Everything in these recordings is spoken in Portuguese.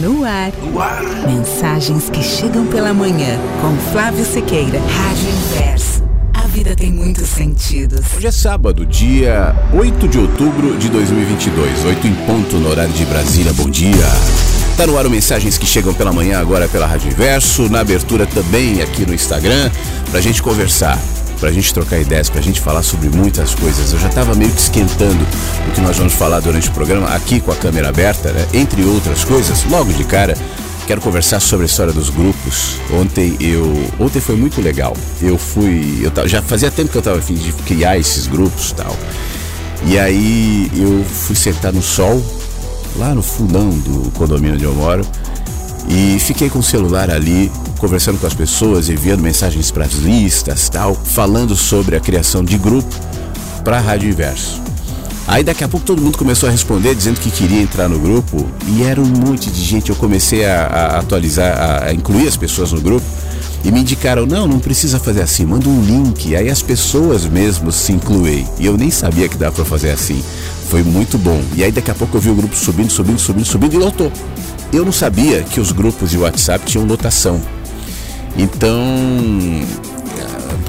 No ar. No ar. Mensagens que chegam pela manhã com Flávio Sequeira. Rádio Inverso. A vida tem muitos sentidos. Hoje é sábado, dia 8 de outubro de 2022. 8 em ponto no horário de Brasília. Bom dia. Tá no ar o Mensagens que chegam pela manhã agora pela Rádio Inverso. Na abertura também aqui no Instagram. Pra gente conversar pra gente trocar ideias, pra gente falar sobre muitas coisas. Eu já tava meio que esquentando o que nós vamos falar durante o programa, aqui com a câmera aberta, né? Entre outras coisas, logo de cara, quero conversar sobre a história dos grupos. Ontem eu. Ontem foi muito legal. Eu fui. Eu já fazia tempo que eu tava a fim de criar esses grupos tal. E aí eu fui sentar no sol, lá no fundão do condomínio onde eu moro, e fiquei com o celular ali conversando com as pessoas, enviando mensagens para as listas, tal, falando sobre a criação de grupo para a Rádio Inverso. Aí daqui a pouco todo mundo começou a responder dizendo que queria entrar no grupo e era um monte de gente. Eu comecei a, a atualizar, a incluir as pessoas no grupo e me indicaram: não, não precisa fazer assim, manda um link. Aí as pessoas mesmo se incluem. E eu nem sabia que dá para fazer assim. Foi muito bom. E aí daqui a pouco eu vi o grupo subindo, subindo, subindo, subindo e lotou. Eu não sabia que os grupos de WhatsApp tinham lotação. Então,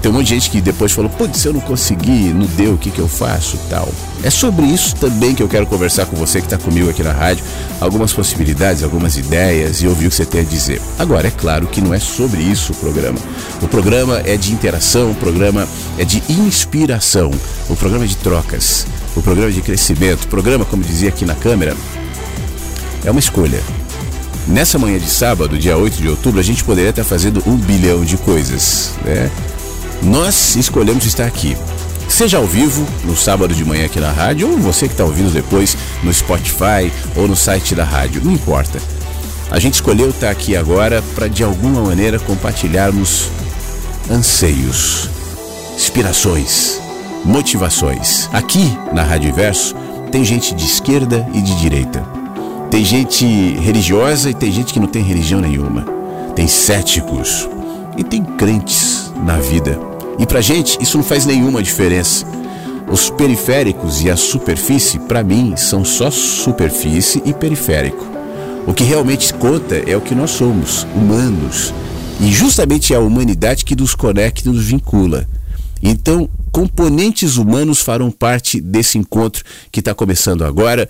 tem um monte de gente que depois falou, putz, se eu não conseguir, não deu, o que, que eu faço tal. É sobre isso também que eu quero conversar com você que está comigo aqui na rádio. Algumas possibilidades, algumas ideias e ouvir o que você tem a dizer. Agora, é claro que não é sobre isso o programa. O programa é de interação, o programa é de inspiração, o programa é de trocas, o programa é de crescimento. O programa, como dizia aqui na câmera, é uma escolha. Nessa manhã de sábado, dia 8 de outubro, a gente poderia estar fazendo um bilhão de coisas, né? Nós escolhemos estar aqui. Seja ao vivo, no sábado de manhã aqui na rádio, ou você que está ouvindo depois no Spotify ou no site da rádio, não importa. A gente escolheu estar aqui agora para de alguma maneira compartilharmos anseios, inspirações, motivações. Aqui na Rádio Verso tem gente de esquerda e de direita. Tem gente religiosa e tem gente que não tem religião nenhuma. Tem céticos e tem crentes na vida. E pra gente isso não faz nenhuma diferença. Os periféricos e a superfície, para mim, são só superfície e periférico. O que realmente conta é o que nós somos, humanos. E justamente é a humanidade que nos conecta e nos vincula. Então, componentes humanos farão parte desse encontro que está começando agora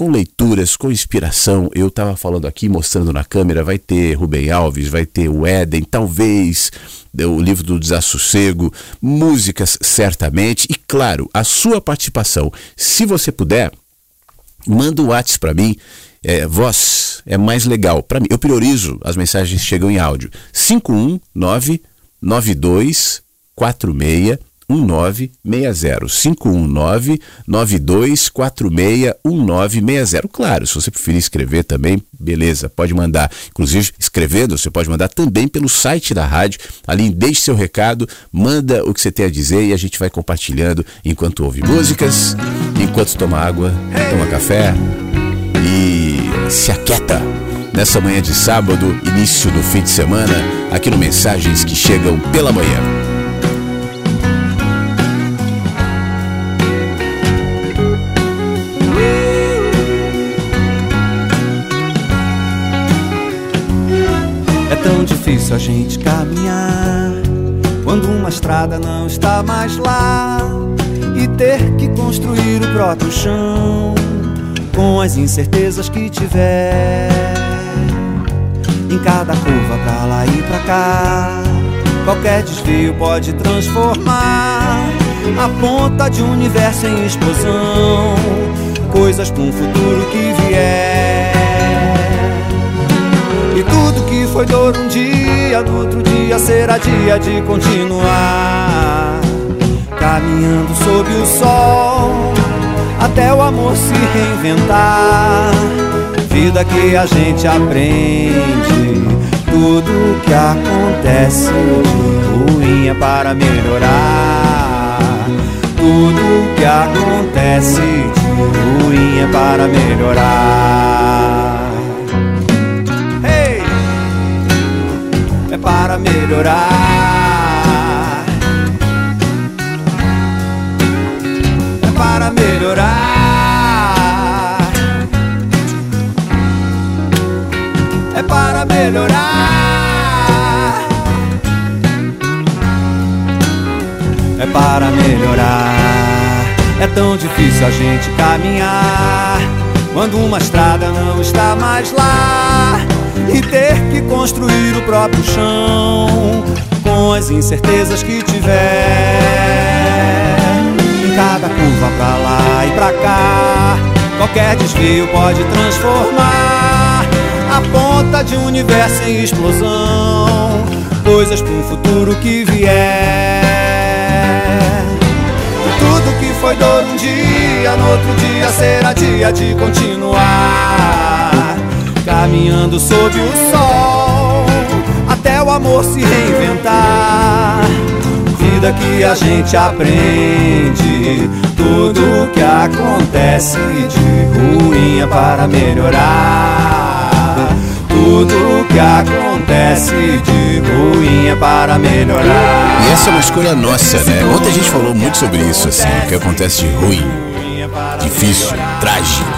com leituras, com inspiração. Eu estava falando aqui, mostrando na câmera, vai ter Rubem Alves, vai ter o Éden, talvez o livro do Desassossego, músicas certamente e, claro, a sua participação. Se você puder, manda o WhatsApp para mim. É, voz é mais legal. Para mim, eu priorizo as mensagens que chegam em áudio. 519 92 46 1960 519 9246 1960. Claro, se você preferir escrever também, beleza, pode mandar. Inclusive, escrevendo, você pode mandar também pelo site da rádio. Ali, deixe seu recado, manda o que você tem a dizer e a gente vai compartilhando enquanto ouve músicas, enquanto toma água, toma café e se aquieta nessa manhã de sábado, início do fim de semana, aqui no Mensagens que Chegam pela Manhã. Tão difícil a gente caminhar quando uma estrada não está mais lá e ter que construir o próprio chão com as incertezas que tiver. Em cada curva pra lá e pra cá, qualquer desvio pode transformar a ponta de um universo em explosão. Coisas para um futuro que vier. Foi dor um dia, no outro dia será dia de continuar. Caminhando sob o sol, até o amor se reinventar. Vida que a gente aprende, tudo que acontece ruim é para melhorar. Tudo que acontece ruim é para melhorar. Para melhorar. É para melhorar. é para melhorar. É para melhorar. É tão difícil a gente caminhar quando uma estrada não está mais lá e ter que construir o próprio chão com as incertezas que tiver. Em cada curva pra lá e pra cá, qualquer desvio pode transformar a ponta de um universo em explosão. Coisas um futuro que vier. Tudo que foi dor um dia, no outro dia será dia de continuar. Caminhando sob o sol, até o amor se reinventar. Vida que a gente aprende, tudo que acontece de ruim é para melhorar. Tudo que acontece de ruim é para melhorar. E essa é uma escolha nossa, né? Ontem a gente falou muito sobre isso, assim, o que acontece de ruim, difícil, trágico.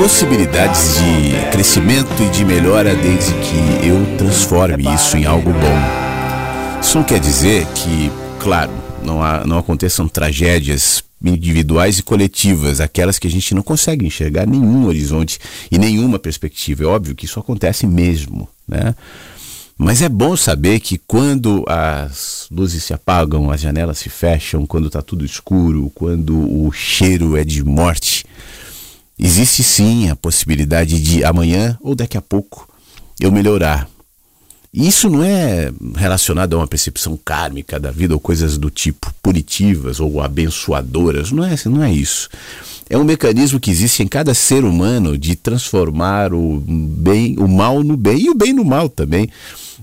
Possibilidades de crescimento e de melhora desde que eu transforme isso em algo bom. Isso não quer dizer que, claro, não, há, não aconteçam tragédias individuais e coletivas, aquelas que a gente não consegue enxergar nenhum horizonte e nenhuma perspectiva. É óbvio que isso acontece mesmo, né? Mas é bom saber que quando as luzes se apagam, as janelas se fecham, quando está tudo escuro, quando o cheiro é de morte, existe sim a possibilidade de amanhã ou daqui a pouco eu melhorar, isso não é relacionado a uma percepção kármica da vida ou coisas do tipo punitivas ou abençoadoras, não é, não é isso. É um mecanismo que existe em cada ser humano de transformar o bem, o mal no bem e o bem no mal também.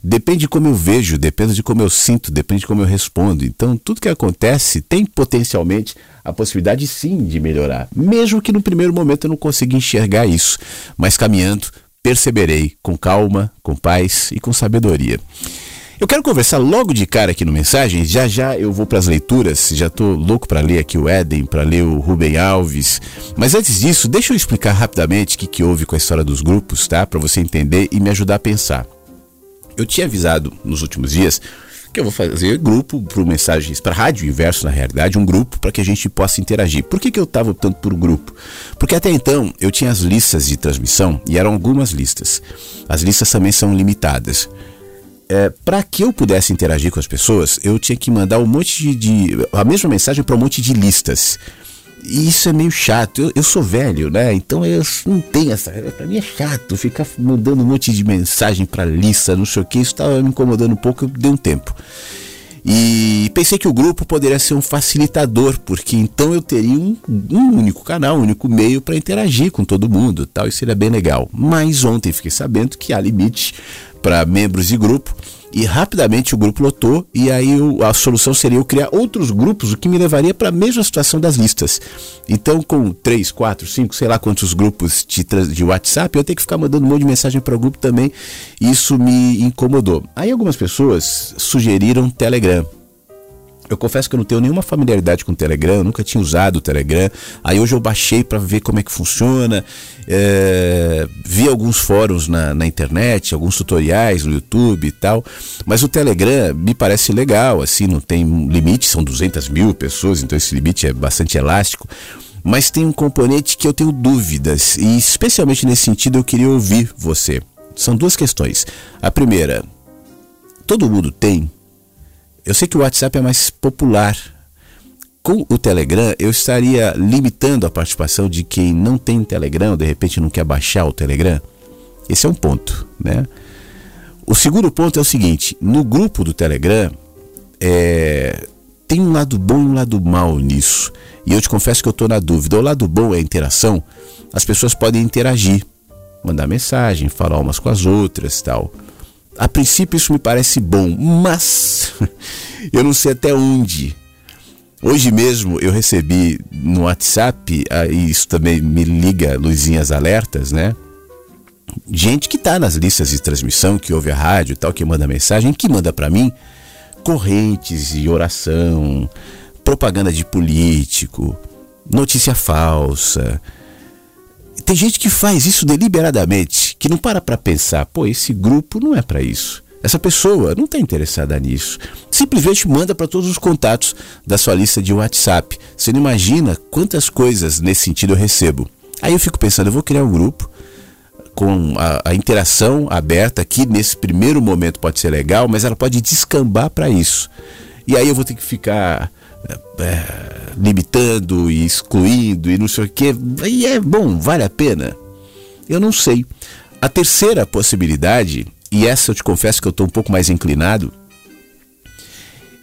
Depende de como eu vejo, depende de como eu sinto, depende de como eu respondo. Então, tudo que acontece tem potencialmente a possibilidade sim de melhorar, mesmo que no primeiro momento eu não consiga enxergar isso, mas caminhando perceberei com calma, com paz e com sabedoria. Eu quero conversar logo de cara aqui no mensagem. Já já eu vou para as leituras. Já estou louco para ler aqui o Éden, para ler o Rubem Alves. Mas antes disso, deixa eu explicar rapidamente o que, que houve com a história dos grupos, tá? Para você entender e me ajudar a pensar. Eu tinha avisado nos últimos dias que eu vou fazer grupo para mensagens para rádio inverso na realidade, um grupo para que a gente possa interagir. Por que, que eu estava optando por grupo? Porque até então eu tinha as listas de transmissão e eram algumas listas. As listas também são limitadas. É, para que eu pudesse interagir com as pessoas, eu tinha que mandar um monte de, de a mesma mensagem para um monte de listas. E isso é meio chato. Eu, eu sou velho, né? Então eu não tenho essa. Pra mim é chato ficar mandando um monte de mensagem pra lista, não sei o que. Isso tava me incomodando um pouco, eu dei um tempo. E pensei que o grupo poderia ser um facilitador, porque então eu teria um, um único canal, um único meio para interagir com todo mundo, tal, e seria bem legal. Mas ontem fiquei sabendo que há limite para membros de grupo e rapidamente o grupo lotou e aí a solução seria eu criar outros grupos, o que me levaria para a mesma situação das listas. Então, com três, quatro, cinco, sei lá quantos grupos de, de WhatsApp, eu tenho que ficar mandando um monte de mensagem para o grupo também. Isso me incomodou. Aí algumas pessoas sugeriram Telegram. Eu confesso que eu não tenho nenhuma familiaridade com o Telegram, nunca tinha usado o Telegram. Aí hoje eu baixei para ver como é que funciona. É, vi alguns fóruns na, na, internet, alguns tutoriais no YouTube e tal. Mas o Telegram me parece legal, assim, não tem limite, são 200 mil pessoas, então esse limite é bastante elástico. Mas tem um componente que eu tenho dúvidas, e especialmente nesse sentido eu queria ouvir você. São duas questões. A primeira, todo mundo tem eu sei que o WhatsApp é mais popular. Com o Telegram, eu estaria limitando a participação de quem não tem Telegram, ou de repente não quer baixar o Telegram. Esse é um ponto, né? O segundo ponto é o seguinte: no grupo do Telegram, é, tem um lado bom e um lado mal nisso. E eu te confesso que eu estou na dúvida. O lado bom é a interação. As pessoas podem interagir, mandar mensagem, falar umas com as outras tal. A princípio isso me parece bom, mas eu não sei até onde. Hoje mesmo eu recebi no WhatsApp, e isso também me liga luzinhas alertas, né? Gente que está nas listas de transmissão, que ouve a rádio e tal, que manda mensagem, que manda para mim correntes de oração, propaganda de político, notícia falsa. Tem gente que faz isso deliberadamente, que não para para pensar, pô, esse grupo não é para isso. Essa pessoa não está interessada nisso. Simplesmente manda para todos os contatos da sua lista de WhatsApp. Você não imagina quantas coisas nesse sentido eu recebo. Aí eu fico pensando, eu vou criar um grupo com a, a interação aberta aqui nesse primeiro momento pode ser legal, mas ela pode descambar para isso. E aí eu vou ter que ficar é, limitando e excluindo e não sei o que. E é bom, vale a pena? Eu não sei. A terceira possibilidade, e essa eu te confesso que eu estou um pouco mais inclinado,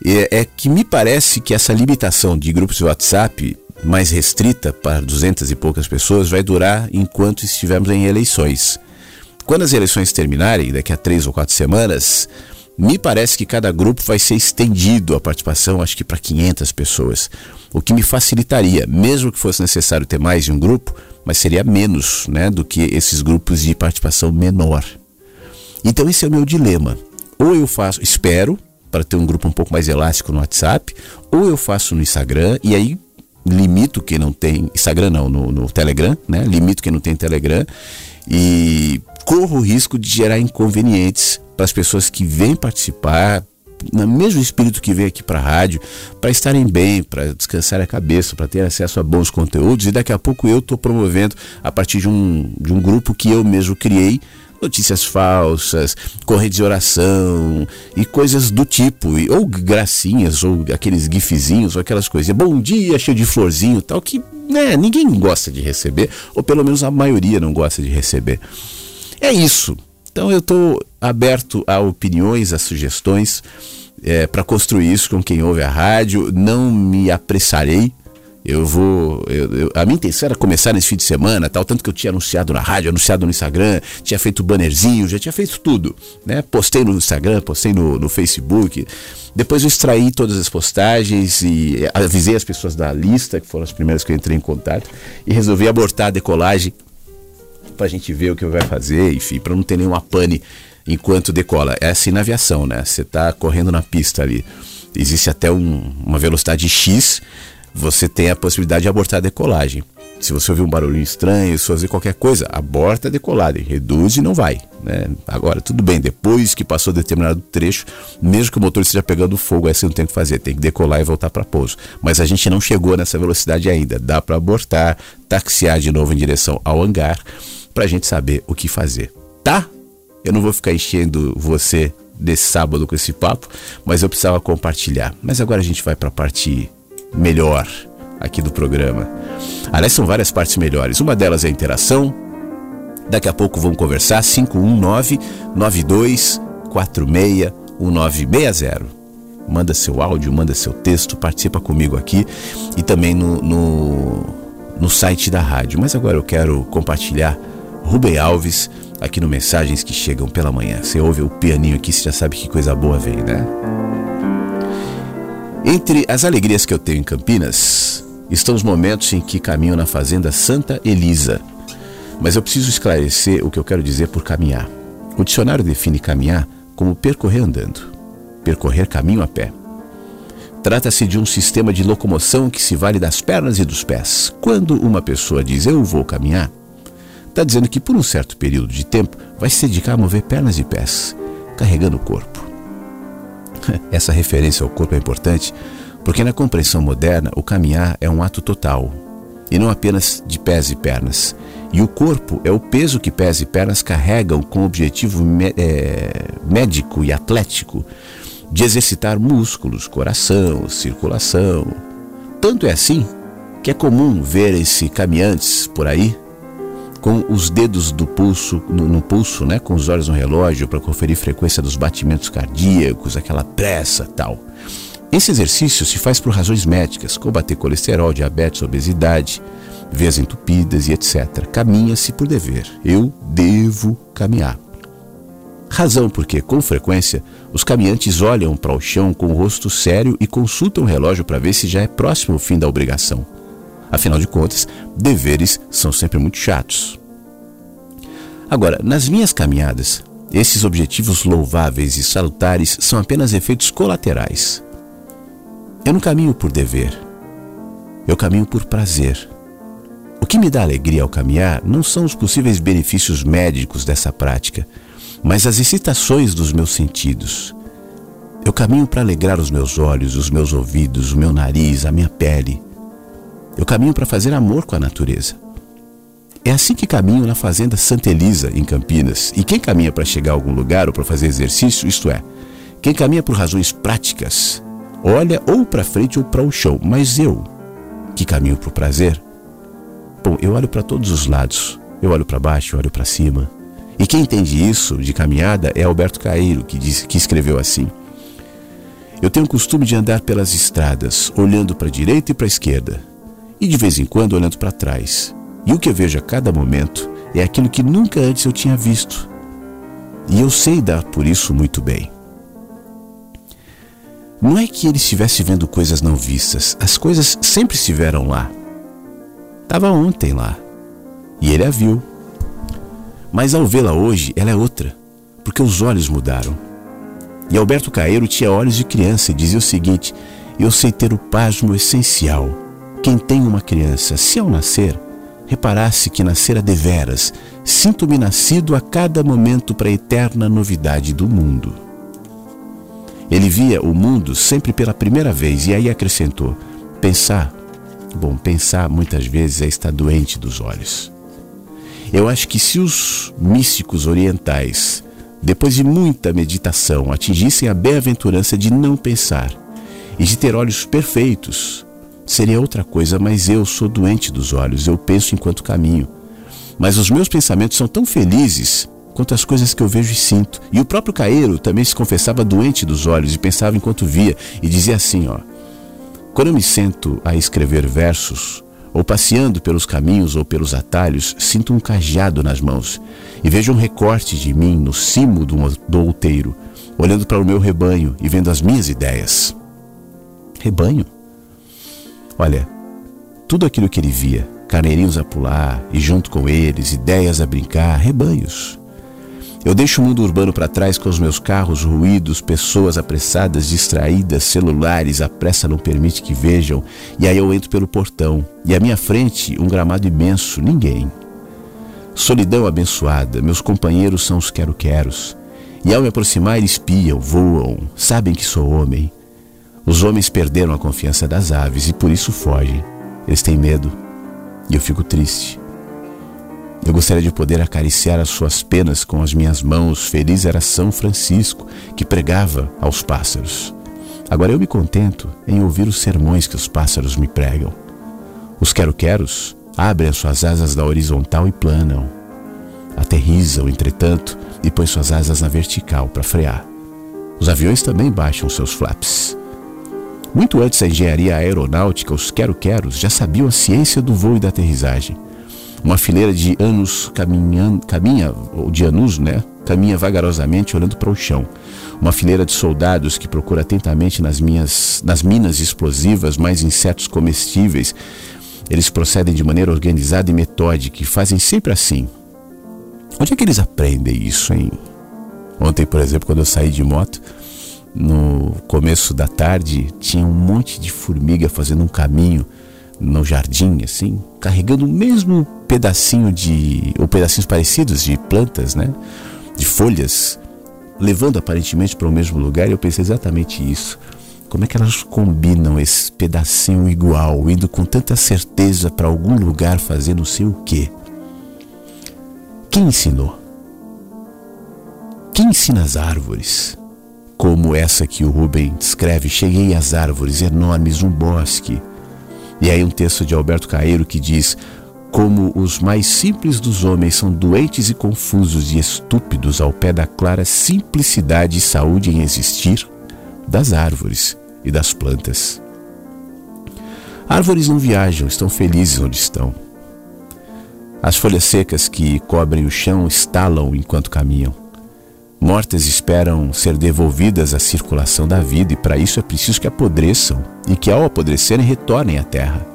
é, é, que me parece que essa limitação de grupos de WhatsApp mais restrita para duzentas e poucas pessoas vai durar enquanto estivermos em eleições. Quando as eleições terminarem, daqui a três ou quatro semanas, me parece que cada grupo vai ser estendido a participação, acho que para 500 pessoas, o que me facilitaria, mesmo que fosse necessário ter mais de um grupo, mas seria menos né, do que esses grupos de participação menor. Então esse é o meu dilema. Ou eu faço, espero, para ter um grupo um pouco mais elástico no WhatsApp, ou eu faço no Instagram e aí limito quem não tem Instagram não, no, no Telegram, né? Limito quem não tem Telegram e corro o risco de gerar inconvenientes para as pessoas que vêm participar, no mesmo espírito que vem aqui para a rádio, para estarem bem, para descansar a cabeça, para ter acesso a bons conteúdos. E daqui a pouco eu estou promovendo, a partir de um, de um grupo que eu mesmo criei, notícias falsas, corrente de oração e coisas do tipo, ou gracinhas, ou aqueles gifzinhos, ou aquelas coisas. Bom dia, cheio de florzinho, tal, que né, ninguém gosta de receber, ou pelo menos a maioria não gosta de receber. É isso. Então eu estou aberto a opiniões, a sugestões é, para construir isso com quem ouve a rádio. Não me apressarei. Eu vou. Eu, eu, a minha intenção era começar nesse fim de semana, tal, tanto que eu tinha anunciado na rádio, anunciado no Instagram, tinha feito bannerzinho, já tinha feito tudo. Né? Postei no Instagram, postei no, no Facebook. Depois eu extraí todas as postagens e avisei as pessoas da lista, que foram as primeiras que eu entrei em contato, e resolvi abortar a decolagem para a gente ver o que vai fazer, enfim, para não ter nenhuma pane enquanto decola. É assim na aviação, né? Você está correndo na pista ali, existe até um, uma velocidade X, você tem a possibilidade de abortar a decolagem. Se você ouvir um barulho estranho, se fazer qualquer coisa, aborta a decolagem, reduz e não vai. Né? Agora, tudo bem, depois que passou determinado trecho, mesmo que o motor esteja pegando fogo, aí você não tem o que fazer, tem que decolar e voltar para pouso. Mas a gente não chegou nessa velocidade ainda. Dá para abortar, taxiar de novo em direção ao hangar para a gente saber o que fazer, tá? Eu não vou ficar enchendo você desse sábado com esse papo, mas eu precisava compartilhar. Mas agora a gente vai para a parte melhor aqui do programa. Aliás, são várias partes melhores. Uma delas é a interação. Daqui a pouco vamos conversar. 519 9246 1960. Manda seu áudio, manda seu texto, participa comigo aqui e também no, no, no site da rádio. Mas agora eu quero compartilhar Rubem Alves, aqui no Mensagens que Chegam pela Manhã. Você ouve o pianinho aqui, você já sabe que coisa boa vem, né? Entre as alegrias que eu tenho em Campinas, estão os momentos em que caminho na Fazenda Santa Elisa. Mas eu preciso esclarecer o que eu quero dizer por caminhar. O dicionário define caminhar como percorrer andando, percorrer caminho a pé. Trata-se de um sistema de locomoção que se vale das pernas e dos pés. Quando uma pessoa diz eu vou caminhar, Está dizendo que por um certo período de tempo vai se dedicar a mover pernas e pés, carregando o corpo. Essa referência ao corpo é importante porque na compreensão moderna o caminhar é um ato total e não apenas de pés e pernas. E o corpo é o peso que pés e pernas carregam com o objetivo é, médico e atlético de exercitar músculos, coração, circulação. Tanto é assim que é comum ver esses caminhantes por aí com os dedos do pulso no, no pulso, né, com os olhos no relógio para conferir frequência dos batimentos cardíacos, aquela pressa, tal. Esse exercício se faz por razões médicas, combater colesterol, diabetes, obesidade, veias entupidas e etc. Caminha-se por dever. Eu devo caminhar. Razão porque, com frequência, os caminhantes olham para o chão com o rosto sério e consultam o relógio para ver se já é próximo o fim da obrigação. Afinal de contas, deveres são sempre muito chatos. Agora, nas minhas caminhadas, esses objetivos louváveis e salutares são apenas efeitos colaterais. Eu não caminho por dever, eu caminho por prazer. O que me dá alegria ao caminhar não são os possíveis benefícios médicos dessa prática, mas as excitações dos meus sentidos. Eu caminho para alegrar os meus olhos, os meus ouvidos, o meu nariz, a minha pele. Eu caminho para fazer amor com a natureza. É assim que caminho na fazenda Santa Elisa, em Campinas. E quem caminha para chegar a algum lugar ou para fazer exercício, isto é, quem caminha por razões práticas, olha ou para frente ou para o chão. Mas eu, que caminho para o prazer, bom, eu olho para todos os lados. Eu olho para baixo, eu olho para cima. E quem entende isso de caminhada é Alberto Caeiro, que, diz, que escreveu assim. Eu tenho o costume de andar pelas estradas, olhando para a direita e para a esquerda, e de vez em quando olhando para trás. E o que eu vejo a cada momento é aquilo que nunca antes eu tinha visto. E eu sei dar por isso muito bem. Não é que ele estivesse vendo coisas não vistas, as coisas sempre estiveram lá. Estava ontem lá. E ele a viu. Mas ao vê-la hoje, ela é outra, porque os olhos mudaram. E Alberto Caeiro tinha olhos de criança e dizia o seguinte: Eu sei ter o pasmo essencial. Quem tem uma criança, se ao nascer, reparasse que nascera deveras, sinto-me nascido a cada momento para a eterna novidade do mundo. Ele via o mundo sempre pela primeira vez e aí acrescentou: pensar. Bom, pensar muitas vezes é estar doente dos olhos. Eu acho que se os místicos orientais depois de muita meditação, atingissem a bem-aventurança de não pensar e de ter olhos perfeitos, seria outra coisa, mas eu sou doente dos olhos, eu penso enquanto caminho. Mas os meus pensamentos são tão felizes quanto as coisas que eu vejo e sinto. E o próprio Caeiro também se confessava doente dos olhos e pensava enquanto via e dizia assim, ó: Quando eu me sento a escrever versos, ou passeando pelos caminhos ou pelos atalhos, sinto um cajado nas mãos e vejo um recorte de mim no cimo do, do outeiro, olhando para o meu rebanho e vendo as minhas ideias. Rebanho? Olha, tudo aquilo que ele via, carneirinhos a pular e junto com eles, ideias a brincar, rebanhos. Eu deixo o mundo urbano para trás com os meus carros, ruídos, pessoas apressadas, distraídas, celulares, a pressa não permite que vejam, e aí eu entro pelo portão, e à minha frente um gramado imenso, ninguém. Solidão abençoada, meus companheiros são os quero-queros, e ao me aproximar eles piam, voam, sabem que sou homem. Os homens perderam a confiança das aves e por isso fogem. Eles têm medo, e eu fico triste. Eu gostaria de poder acariciar as suas penas com as minhas mãos. Feliz era São Francisco, que pregava aos pássaros. Agora eu me contento em ouvir os sermões que os pássaros me pregam. Os quero-queros abrem as suas asas da horizontal e planam. Aterrizam, entretanto, e põem suas asas na vertical para frear. Os aviões também baixam seus flaps. Muito antes da engenharia aeronáutica, os quero-queros já sabiam a ciência do voo e da aterrissagem. Uma fileira de anos caminhando, caminha, ou de anos, né? Caminha vagarosamente olhando para o chão. Uma fileira de soldados que procura atentamente nas, minhas, nas minas explosivas mais insetos comestíveis. Eles procedem de maneira organizada e metódica e fazem sempre assim. Onde é que eles aprendem isso, hein? Ontem, por exemplo, quando eu saí de moto, no começo da tarde, tinha um monte de formiga fazendo um caminho no jardim, assim, carregando o mesmo pedacinho de. ou pedacinhos parecidos de plantas, né? De folhas, levando aparentemente para o mesmo lugar, e eu pensei exatamente isso. Como é que elas combinam esse pedacinho igual, indo com tanta certeza para algum lugar fazer não sei o quê? Quem ensinou? Quem ensina as árvores? Como essa que o Rubem descreve, cheguei às árvores enormes, um bosque e aí um texto de Alberto Caeiro que diz: Como os mais simples dos homens são doentes e confusos e estúpidos ao pé da clara simplicidade e saúde em existir das árvores e das plantas. Árvores não viajam, estão felizes onde estão. As folhas secas que cobrem o chão estalam enquanto caminham. Mortas esperam ser devolvidas à circulação da vida e para isso é preciso que apodreçam e que ao apodrecerem retornem à terra.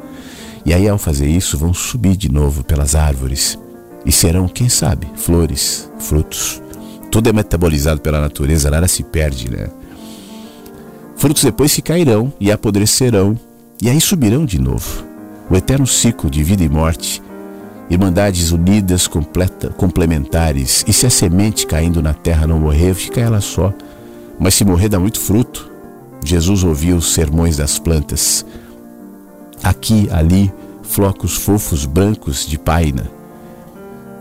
E aí ao fazer isso vão subir de novo pelas árvores e serão, quem sabe, flores, frutos. Tudo é metabolizado pela natureza, nada se perde, né? Frutos depois se cairão e apodrecerão e aí subirão de novo. O eterno ciclo de vida e morte Irmandades unidas, completa, complementares. E se a semente caindo na terra não morrer, fica ela só. Mas se morrer, dá muito fruto. Jesus ouviu os sermões das plantas. Aqui, ali, flocos fofos brancos de paina.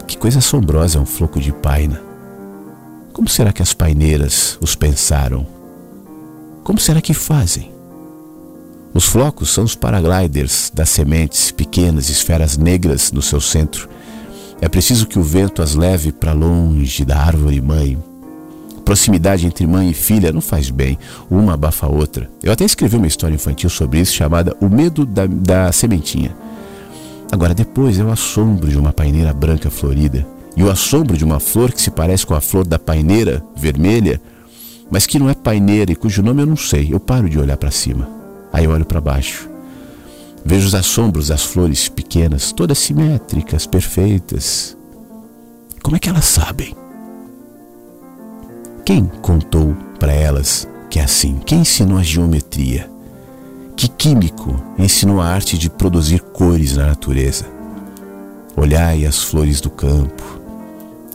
Que coisa assombrosa é um floco de paina. Como será que as paineiras os pensaram? Como será que fazem? Os flocos são os paragliders das sementes, pequenas esferas negras no seu centro. É preciso que o vento as leve para longe da árvore mãe. Proximidade entre mãe e filha não faz bem, uma abafa a outra. Eu até escrevi uma história infantil sobre isso chamada O Medo da, da Sementinha. Agora, depois é o assombro de uma paineira branca florida e o assombro de uma flor que se parece com a flor da paineira vermelha, mas que não é paineira e cujo nome eu não sei. Eu paro de olhar para cima. Aí olho para baixo. Vejo os assombros das flores pequenas, todas simétricas, perfeitas. Como é que elas sabem? Quem contou para elas que é assim? Quem ensinou a geometria? Que químico ensinou a arte de produzir cores na natureza? Olhai as flores do campo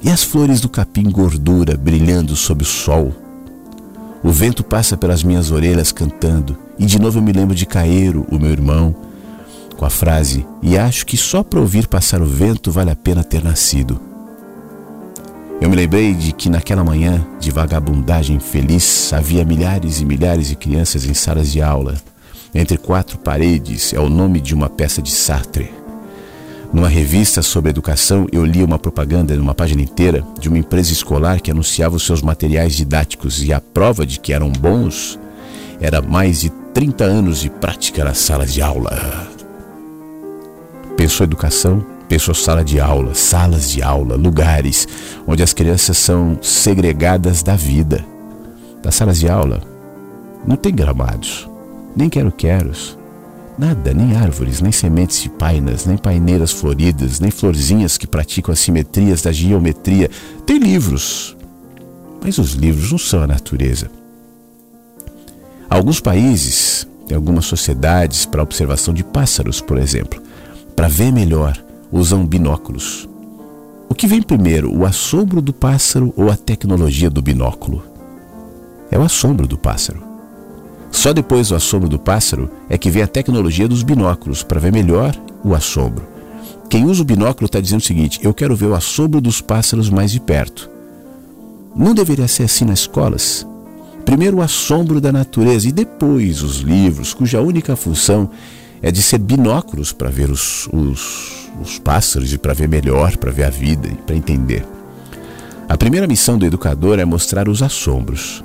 e as flores do capim gordura brilhando sob o sol o vento passa pelas minhas orelhas cantando, e de novo eu me lembro de Caeiro, o meu irmão, com a frase: E acho que só para ouvir passar o vento vale a pena ter nascido. Eu me lembrei de que naquela manhã de vagabundagem feliz havia milhares e milhares de crianças em salas de aula. Entre quatro paredes é o nome de uma peça de Sartre. Numa revista sobre educação, eu li uma propaganda numa página inteira de uma empresa escolar que anunciava os seus materiais didáticos e a prova de que eram bons era mais de 30 anos de prática na sala de aula. Pensou educação? Pensou sala de aula, salas de aula, lugares onde as crianças são segregadas da vida. Das salas de aula não tem gramados, nem quero-queros Nada, nem árvores, nem sementes de painas, nem paineiras floridas, nem florzinhas que praticam as simetrias da geometria. Tem livros, mas os livros não são a natureza. Alguns países têm algumas sociedades para observação de pássaros, por exemplo. Para ver melhor, usam binóculos. O que vem primeiro, o assombro do pássaro ou a tecnologia do binóculo? É o assombro do pássaro. Só depois do assombro do pássaro é que vem a tecnologia dos binóculos para ver melhor o assombro. Quem usa o binóculo está dizendo o seguinte: eu quero ver o assombro dos pássaros mais de perto. Não deveria ser assim nas escolas? Primeiro o assombro da natureza e depois os livros, cuja única função é de ser binóculos para ver os, os, os pássaros e para ver melhor, para ver a vida e para entender. A primeira missão do educador é mostrar os assombros.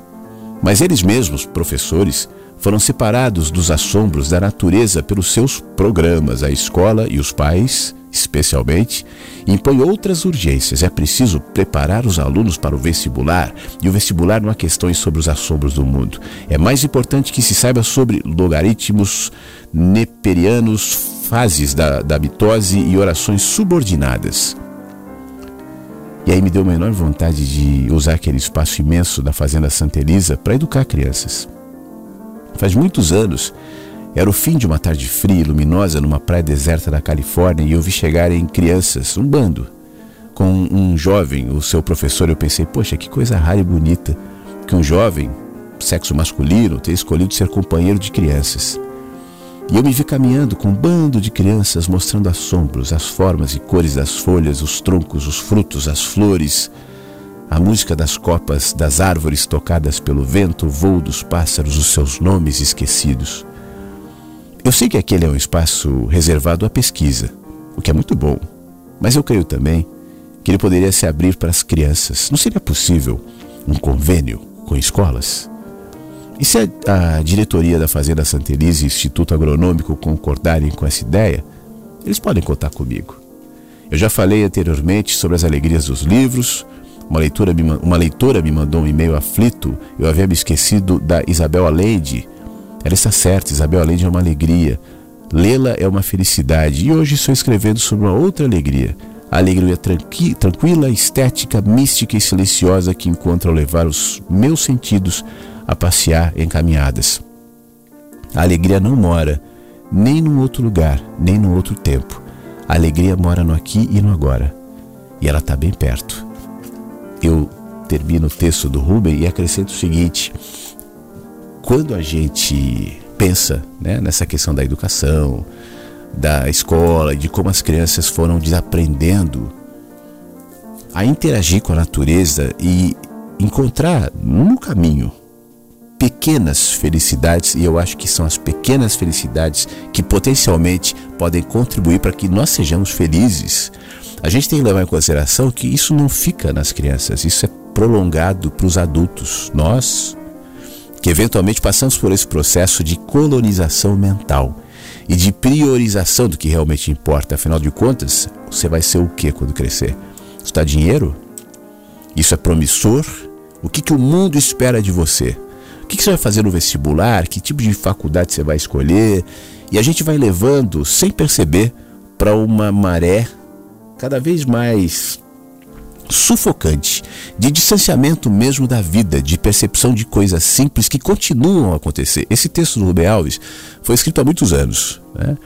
Mas eles mesmos, professores, foram separados dos assombros da natureza pelos seus programas. A escola e os pais, especialmente, impõem outras urgências. É preciso preparar os alunos para o vestibular, e o vestibular não há questões sobre os assombros do mundo. É mais importante que se saiba sobre logaritmos neperianos, fases da, da mitose e orações subordinadas. E aí me deu uma enorme vontade de usar aquele espaço imenso da Fazenda Santa Elisa para educar crianças. Faz muitos anos, era o fim de uma tarde fria e luminosa numa praia deserta da Califórnia e eu vi chegarem crianças, um bando, com um jovem, o seu professor. Eu pensei, poxa, que coisa rara e bonita que um jovem, sexo masculino, tenha escolhido ser companheiro de crianças. E eu me vi caminhando com um bando de crianças mostrando assombros, as formas e cores das folhas, os troncos, os frutos, as flores, a música das copas das árvores tocadas pelo vento, o voo dos pássaros, os seus nomes esquecidos. Eu sei que aquele é um espaço reservado à pesquisa, o que é muito bom, mas eu creio também que ele poderia se abrir para as crianças. Não seria possível um convênio com escolas? E se a, a diretoria da Fazenda Santa Elisa e Instituto Agronômico concordarem com essa ideia, eles podem contar comigo. Eu já falei anteriormente sobre as alegrias dos livros. Uma leitora me, uma leitora me mandou um e-mail aflito. Eu havia me esquecido da Isabel Allende. Ela está certa, Isabel Allende é uma alegria. Lê-la é uma felicidade. E hoje estou escrevendo sobre uma outra alegria. A alegria tranqui, tranquila, estética, mística e silenciosa que encontro ao levar os meus sentidos a passear em caminhadas. A alegria não mora nem num outro lugar, nem num outro tempo. A alegria mora no aqui e no agora. E ela está bem perto. Eu termino o texto do Rubem e acrescento o seguinte: quando a gente pensa né, nessa questão da educação, da escola, de como as crianças foram desaprendendo a interagir com a natureza e encontrar no caminho pequenas felicidades, e eu acho que são as pequenas felicidades que potencialmente podem contribuir para que nós sejamos felizes. A gente tem que levar em consideração que isso não fica nas crianças, isso é prolongado para os adultos. Nós, que eventualmente passamos por esse processo de colonização mental e de priorização do que realmente importa. Afinal de contas, você vai ser o que quando crescer? Está dinheiro? Isso é promissor? O que, que o mundo espera de você? O que, que você vai fazer no vestibular? Que tipo de faculdade você vai escolher? E a gente vai levando, sem perceber, para uma maré cada vez mais sufocante, de distanciamento mesmo da vida, de percepção de coisas simples que continuam a acontecer. Esse texto do Rubem Alves foi escrito há muitos anos. Né?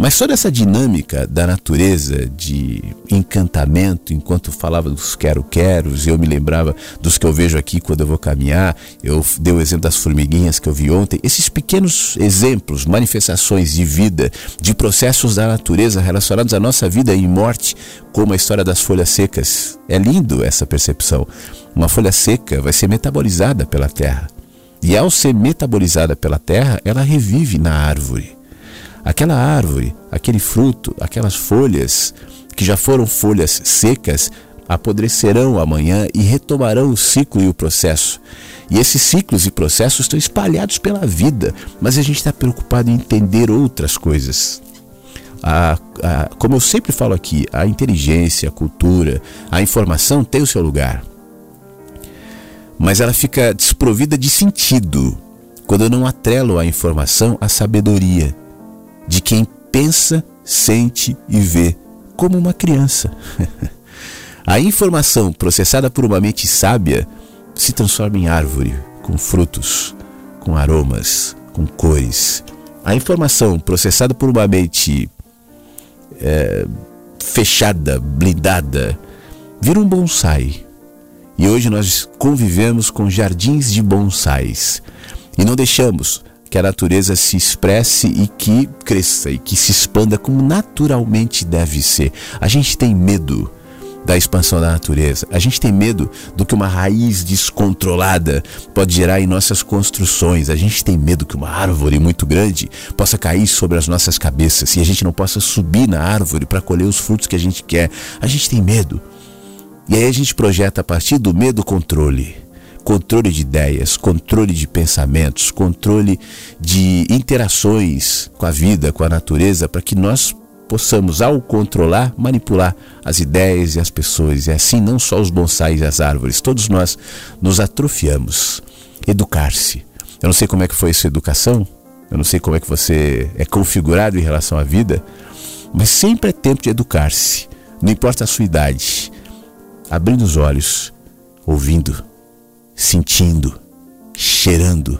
Mas toda essa dinâmica da natureza, de encantamento, enquanto falava dos quero-queros, eu me lembrava dos que eu vejo aqui quando eu vou caminhar, eu dei o exemplo das formiguinhas que eu vi ontem, esses pequenos exemplos, manifestações de vida, de processos da natureza relacionados à nossa vida e morte, como a história das folhas secas. É lindo essa percepção. Uma folha seca vai ser metabolizada pela terra. E ao ser metabolizada pela terra, ela revive na árvore. Aquela árvore, aquele fruto, aquelas folhas que já foram folhas secas, apodrecerão amanhã e retomarão o ciclo e o processo. E esses ciclos e processos estão espalhados pela vida, mas a gente está preocupado em entender outras coisas. A, a, como eu sempre falo aqui, a inteligência, a cultura, a informação tem o seu lugar. Mas ela fica desprovida de sentido quando eu não atrelo a informação à sabedoria de quem pensa, sente e vê como uma criança. a informação processada por uma mente sábia se transforma em árvore, com frutos, com aromas, com cores. A informação processada por uma mente é, fechada, blindada, vira um bonsai. E hoje nós convivemos com jardins de bonsais e não deixamos que a natureza se expresse e que cresça e que se expanda como naturalmente deve ser. A gente tem medo da expansão da natureza. A gente tem medo do que uma raiz descontrolada pode gerar em nossas construções. A gente tem medo que uma árvore muito grande possa cair sobre as nossas cabeças e a gente não possa subir na árvore para colher os frutos que a gente quer. A gente tem medo. E aí a gente projeta a partir do medo controle controle de ideias, controle de pensamentos, controle de interações com a vida, com a natureza, para que nós possamos, ao controlar, manipular as ideias e as pessoas. E assim, não só os bonsais e as árvores, todos nós nos atrofiamos. Educar-se. Eu não sei como é que foi a sua educação, eu não sei como é que você é configurado em relação à vida, mas sempre é tempo de educar-se. Não importa a sua idade. Abrindo os olhos, ouvindo, sentindo, cheirando,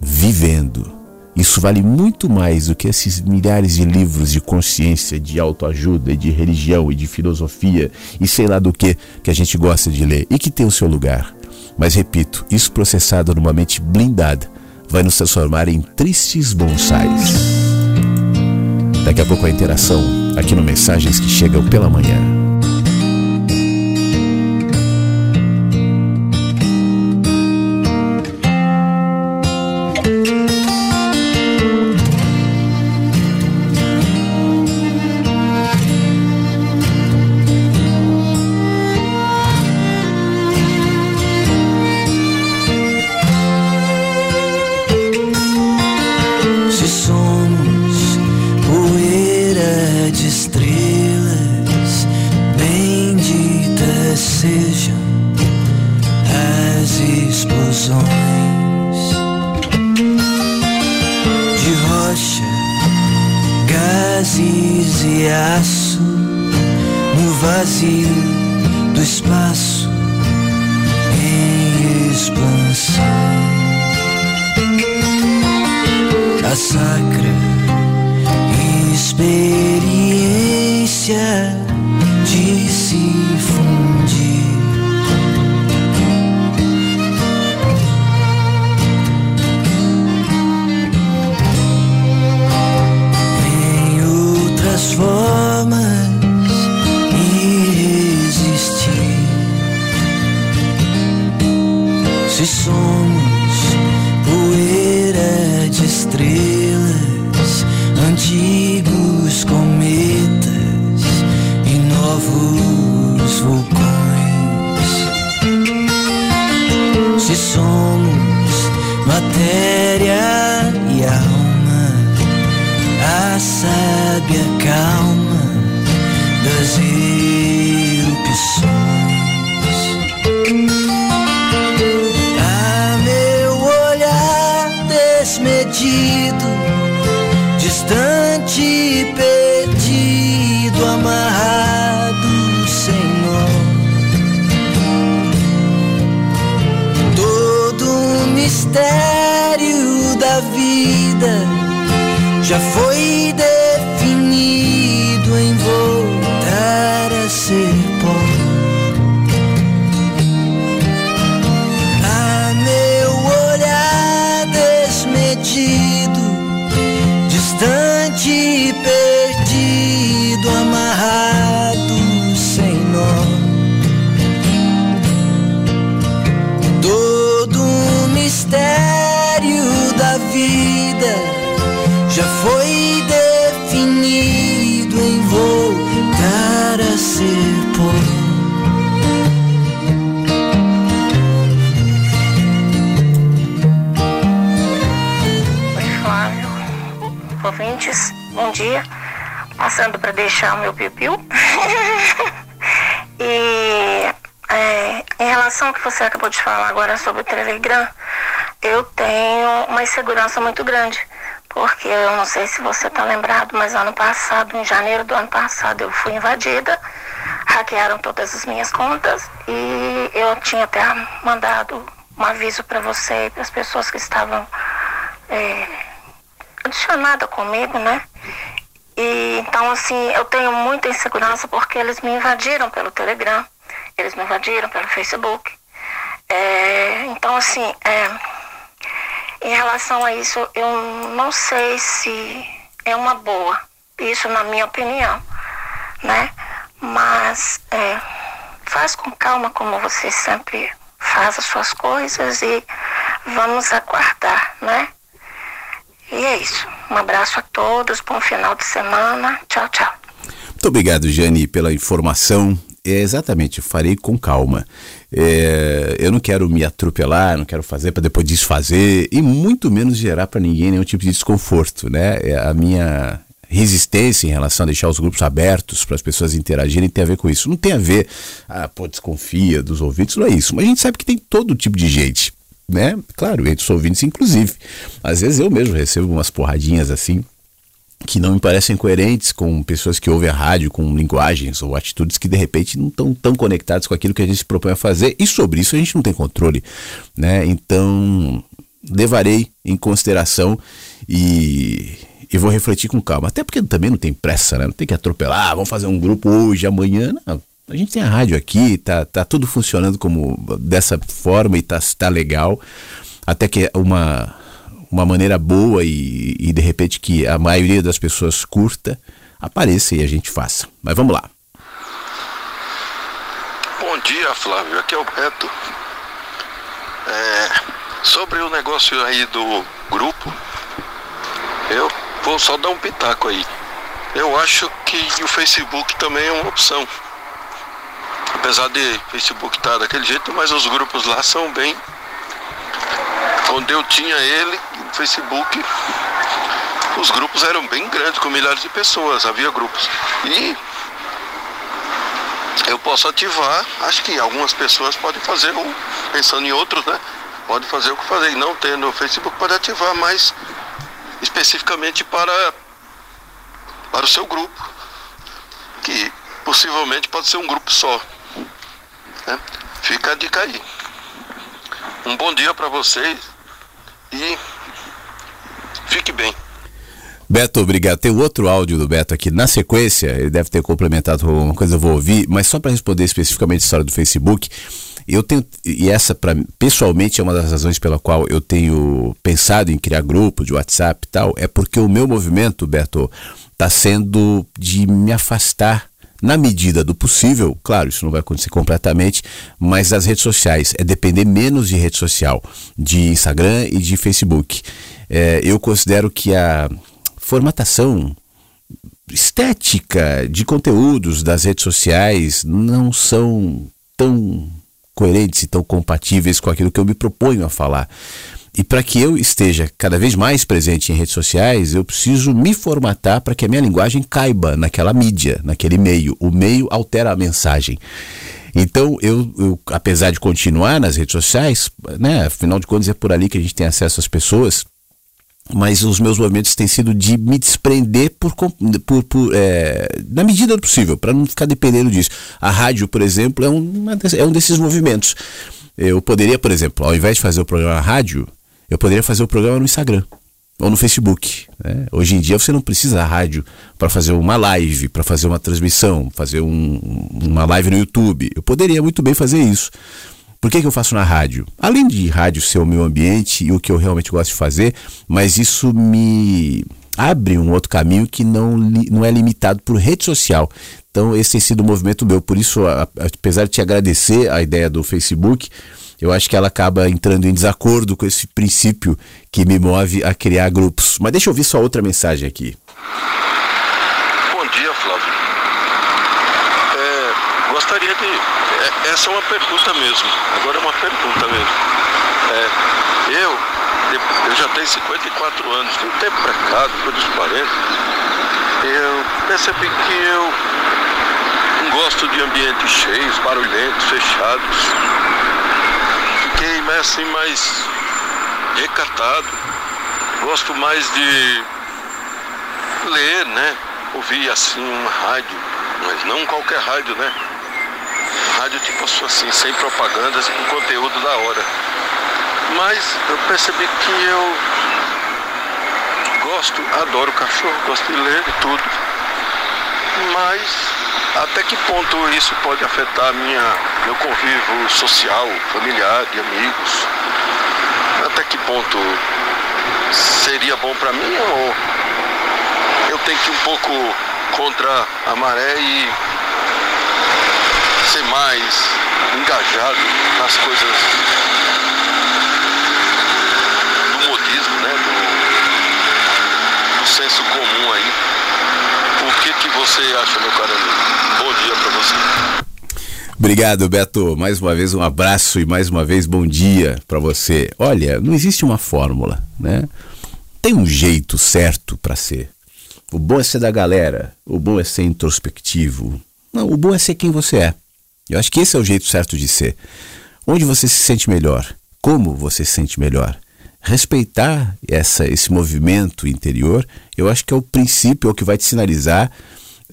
vivendo. Isso vale muito mais do que esses milhares de livros de consciência, de autoajuda, de religião e de filosofia e sei lá do que que a gente gosta de ler e que tem o seu lugar. Mas repito, isso processado numa mente blindada vai nos transformar em tristes bonsais. Daqui a pouco a interação aqui no Mensagens que Chegam pela Manhã. Mistério da vida já foi definido em voltar a ser Passando para deixar o meu piu-piu. e é, em relação ao que você acabou de falar agora sobre o Telegram, eu tenho uma insegurança muito grande. Porque eu não sei se você está lembrado, mas ano passado, em janeiro do ano passado, eu fui invadida, hackearam todas as minhas contas e eu tinha até mandado um aviso para você e para as pessoas que estavam é, adicionada comigo, né? E então assim, eu tenho muita insegurança porque eles me invadiram pelo Telegram, eles me invadiram pelo Facebook. É, então assim, é, em relação a isso, eu não sei se é uma boa, isso na minha opinião, né? Mas é, faz com calma como você sempre faz as suas coisas e vamos aguardar, né? E é isso. Um abraço a todos, bom final de semana. Tchau, tchau. Muito obrigado, Jane, pela informação. É, exatamente, farei com calma. É, eu não quero me atropelar, não quero fazer para depois desfazer e muito menos gerar para ninguém nenhum tipo de desconforto, né? É, a minha resistência em relação a deixar os grupos abertos para as pessoas interagirem tem a ver com isso. Não tem a ver, ah, pô, desconfia dos ouvintes, não é isso. Mas a gente sabe que tem todo tipo de gente, né? Claro, entre os ouvintes, inclusive. Às vezes eu mesmo recebo umas porradinhas assim que não me parecem coerentes com pessoas que ouvem a rádio, com linguagens ou atitudes que de repente não estão tão conectadas com aquilo que a gente se propõe a fazer, e sobre isso a gente não tem controle, né? Então, levarei em consideração e, e vou refletir com calma, até porque também não tem pressa, né? Não tem que atropelar, ah, vamos fazer um grupo hoje, amanhã, não. A gente tem a rádio aqui, tá, tá tudo funcionando como dessa forma e tá, tá legal. Até que uma uma maneira boa e, e, de repente que a maioria das pessoas curta, apareça e a gente faça. Mas vamos lá. Bom dia, Flávio. Aqui é o Beto. É, sobre o negócio aí do grupo, eu vou só dar um pitaco aí. Eu acho que o Facebook também é uma opção. Apesar de Facebook estar tá daquele jeito, mas os grupos lá são bem onde eu tinha ele, no Facebook, os grupos eram bem grandes, com milhares de pessoas, havia grupos. E eu posso ativar, acho que algumas pessoas podem fazer, ou pensando em outros, né? Pode fazer o que fazer. E não tendo o Facebook, pode ativar, mas especificamente para, para o seu grupo, que possivelmente pode ser um grupo só. Né? Fica a dica aí. Um bom dia para vocês e fique bem. Beto, obrigado. Tem outro áudio do Beto aqui na sequência, ele deve ter complementado alguma coisa, eu vou ouvir, mas só para responder especificamente a história do Facebook, eu tenho, e essa para pessoalmente é uma das razões pela qual eu tenho pensado em criar grupo de WhatsApp e tal, é porque o meu movimento, Beto, está sendo de me afastar na medida do possível, claro, isso não vai acontecer completamente, mas das redes sociais, é depender menos de rede social, de Instagram e de Facebook. É, eu considero que a formatação estética de conteúdos das redes sociais não são tão coerentes e tão compatíveis com aquilo que eu me proponho a falar. E para que eu esteja cada vez mais presente em redes sociais, eu preciso me formatar para que a minha linguagem caiba naquela mídia, naquele meio. O meio altera a mensagem. Então, eu, eu, apesar de continuar nas redes sociais, né, afinal de contas é por ali que a gente tem acesso às pessoas, mas os meus movimentos têm sido de me desprender por, por, por é, na medida do possível, para não ficar dependendo disso. A rádio, por exemplo, é um, é um desses movimentos. Eu poderia, por exemplo, ao invés de fazer o programa rádio, eu poderia fazer o programa no Instagram ou no Facebook. Né? Hoje em dia você não precisa da rádio para fazer uma live, para fazer uma transmissão, fazer um, uma live no YouTube. Eu poderia muito bem fazer isso. Por que, que eu faço na rádio? Além de rádio ser o meu ambiente e o que eu realmente gosto de fazer, mas isso me abre um outro caminho que não, não é limitado por rede social. Então, esse tem sido o movimento meu. Por isso, apesar de te agradecer a ideia do Facebook, eu acho que ela acaba entrando em desacordo com esse princípio que me move a criar grupos. Mas deixa eu ouvir só outra mensagem aqui. Bom dia, Flávio. É, gostaria de. É, essa é uma pergunta mesmo. Agora é uma pergunta mesmo. É, eu, eu já tenho 54 anos, de um tempo para cá, depois dos 40, eu percebi que eu não gosto de ambientes cheios, barulhentos, fechados fiquei assim mais recatado. Gosto mais de ler, né? Ouvir assim uma rádio, mas não qualquer rádio, né? Rádio tipo assim, sem propagandas e com conteúdo da hora. Mas eu percebi que eu gosto, adoro cachorro, gosto de ler e tudo. Mas até que ponto isso pode afetar minha, meu convívio social, familiar, de amigos? Até que ponto seria bom para mim ou eu tenho que ir um pouco contra a maré e ser mais engajado nas coisas do modismo, né? Do, do senso comum aí. Que, que você acha, meu caro amigo? Bom dia para você. Obrigado, Beto. Mais uma vez um abraço e mais uma vez bom dia para você. Olha, não existe uma fórmula, né? Tem um jeito certo para ser. O bom é ser da galera, o bom é ser introspectivo. Não, o bom é ser quem você é. Eu acho que esse é o jeito certo de ser. Onde você se sente melhor? Como você se sente melhor? Respeitar essa, esse movimento interior, eu acho que é o princípio, é o que vai te sinalizar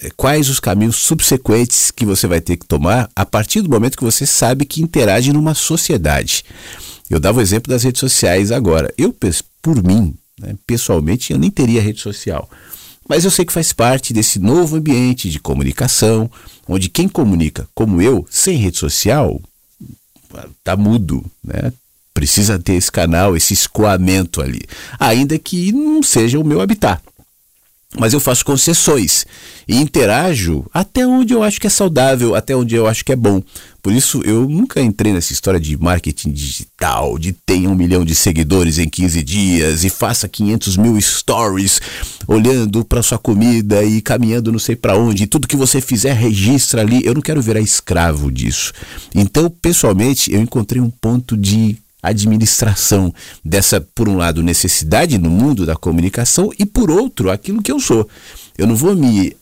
é, quais os caminhos subsequentes que você vai ter que tomar a partir do momento que você sabe que interage numa sociedade. Eu dava o exemplo das redes sociais agora. Eu, por mim, né, pessoalmente, eu nem teria rede social. Mas eu sei que faz parte desse novo ambiente de comunicação, onde quem comunica, como eu, sem rede social, tá mudo, né? Precisa ter esse canal, esse escoamento ali. Ainda que não seja o meu habitat mas eu faço concessões e interajo até onde eu acho que é saudável, até onde eu acho que é bom. Por isso eu nunca entrei nessa história de marketing digital, de tenha um milhão de seguidores em 15 dias e faça 500 mil stories olhando para sua comida e caminhando não sei para onde. E tudo que você fizer registra ali. Eu não quero virar escravo disso. Então, pessoalmente, eu encontrei um ponto de administração dessa, por um lado, necessidade no mundo da comunicação e, por outro, aquilo que eu sou. Eu não vou me,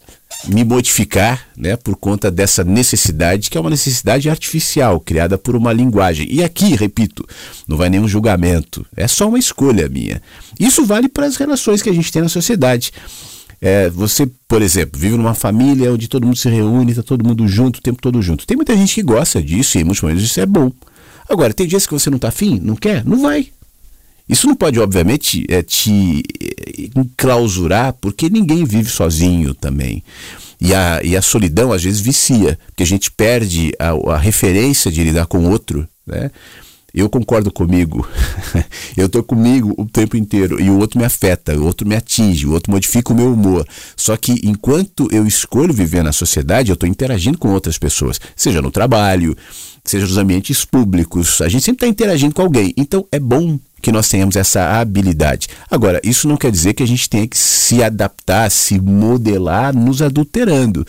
me modificar né, por conta dessa necessidade, que é uma necessidade artificial, criada por uma linguagem. E aqui, repito, não vai nenhum julgamento, é só uma escolha minha. Isso vale para as relações que a gente tem na sociedade. É, você, por exemplo, vive numa família onde todo mundo se reúne, está todo mundo junto, o tempo todo junto. Tem muita gente que gosta disso e em muitos momentos isso é bom. Agora, tem dias que você não está afim, não quer, não vai. Isso não pode, obviamente, é, te enclausurar, porque ninguém vive sozinho também. E a, e a solidão às vezes vicia, porque a gente perde a, a referência de lidar com o outro, né? eu concordo comigo, eu estou comigo o tempo inteiro e o outro me afeta, o outro me atinge, o outro modifica o meu humor. Só que enquanto eu escolho viver na sociedade, eu estou interagindo com outras pessoas, seja no trabalho, seja nos ambientes públicos, a gente sempre está interagindo com alguém. Então é bom que nós tenhamos essa habilidade. Agora, isso não quer dizer que a gente tenha que se adaptar, se modelar nos adulterando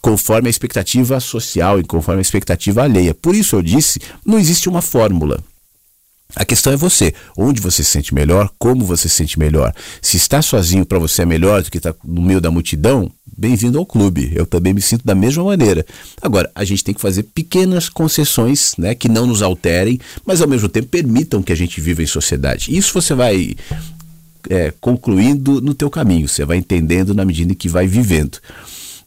conforme a expectativa social e conforme a expectativa alheia. Por isso eu disse, não existe uma fórmula. A questão é você, onde você se sente melhor, como você se sente melhor. Se está sozinho para você é melhor do que estar tá no meio da multidão, bem-vindo ao clube. Eu também me sinto da mesma maneira. Agora, a gente tem que fazer pequenas concessões, né, que não nos alterem, mas ao mesmo tempo permitam que a gente viva em sociedade. Isso você vai é, concluindo no teu caminho, você vai entendendo na medida que vai vivendo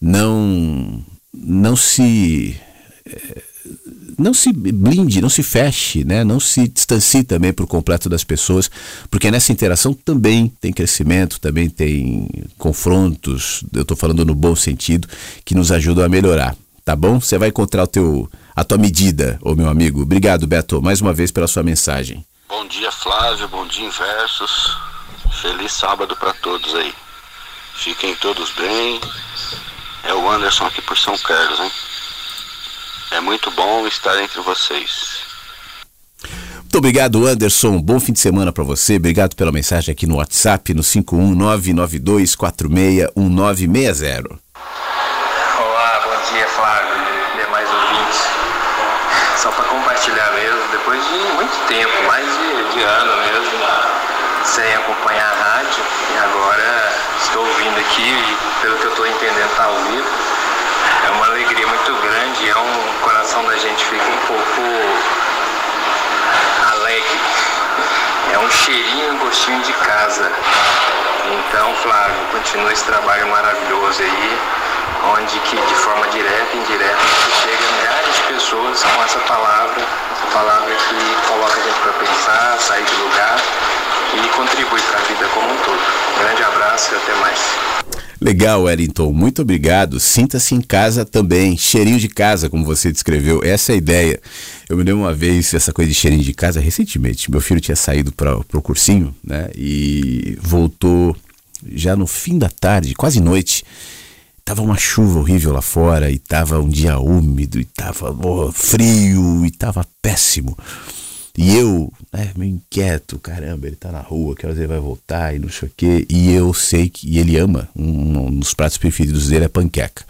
não não se não se blinde, não se feche, né? não se distancie também por completo das pessoas, porque nessa interação também tem crescimento, também tem confrontos, eu estou falando no bom sentido, que nos ajudam a melhorar. Tá bom? Você vai encontrar o teu, a tua medida, ô meu amigo. Obrigado, Beto, mais uma vez pela sua mensagem. Bom dia, Flávio. Bom dia, Inversos. Feliz sábado para todos aí. Fiquem todos bem. É o Anderson aqui por São Carlos, hein? É muito bom estar entre vocês. Muito obrigado, Anderson. Bom fim de semana para você. Obrigado pela mensagem aqui no WhatsApp no 51992461960. Olá, bom dia, Flávio e demais ouvintes. Só para compartilhar mesmo, depois de muito tempo, mais de, de ano mesmo, sem acompanhar a rádio, e agora estou ouvindo aqui pelo que eu estou entendendo, está ao vivo. É uma alegria muito grande, é um coração da gente fica um pouco alegre. É um cheirinho, um gostinho de casa. Então, Flávio, continua esse trabalho maravilhoso aí, onde que de forma direta e indireta chega a milhares de pessoas com essa palavra, essa palavra que coloca a gente para pensar, sair do lugar e contribui para a vida como um todo. Um grande abraço e até mais. Legal, Wellington. Muito obrigado. Sinta-se em casa também. Cheirinho de casa, como você descreveu. Essa é a ideia. Eu me lembro uma vez essa coisa de cheirinho de casa recentemente. Meu filho tinha saído para o cursinho, né? E voltou já no fim da tarde, quase noite. Tava uma chuva horrível lá fora e tava um dia úmido e tava oh, frio e tava péssimo. E eu, né, meio inquieto, caramba, ele tá na rua, que horas ele vai voltar e não sei o quê. E eu sei que e ele ama, um, um dos pratos preferidos dele é panqueca.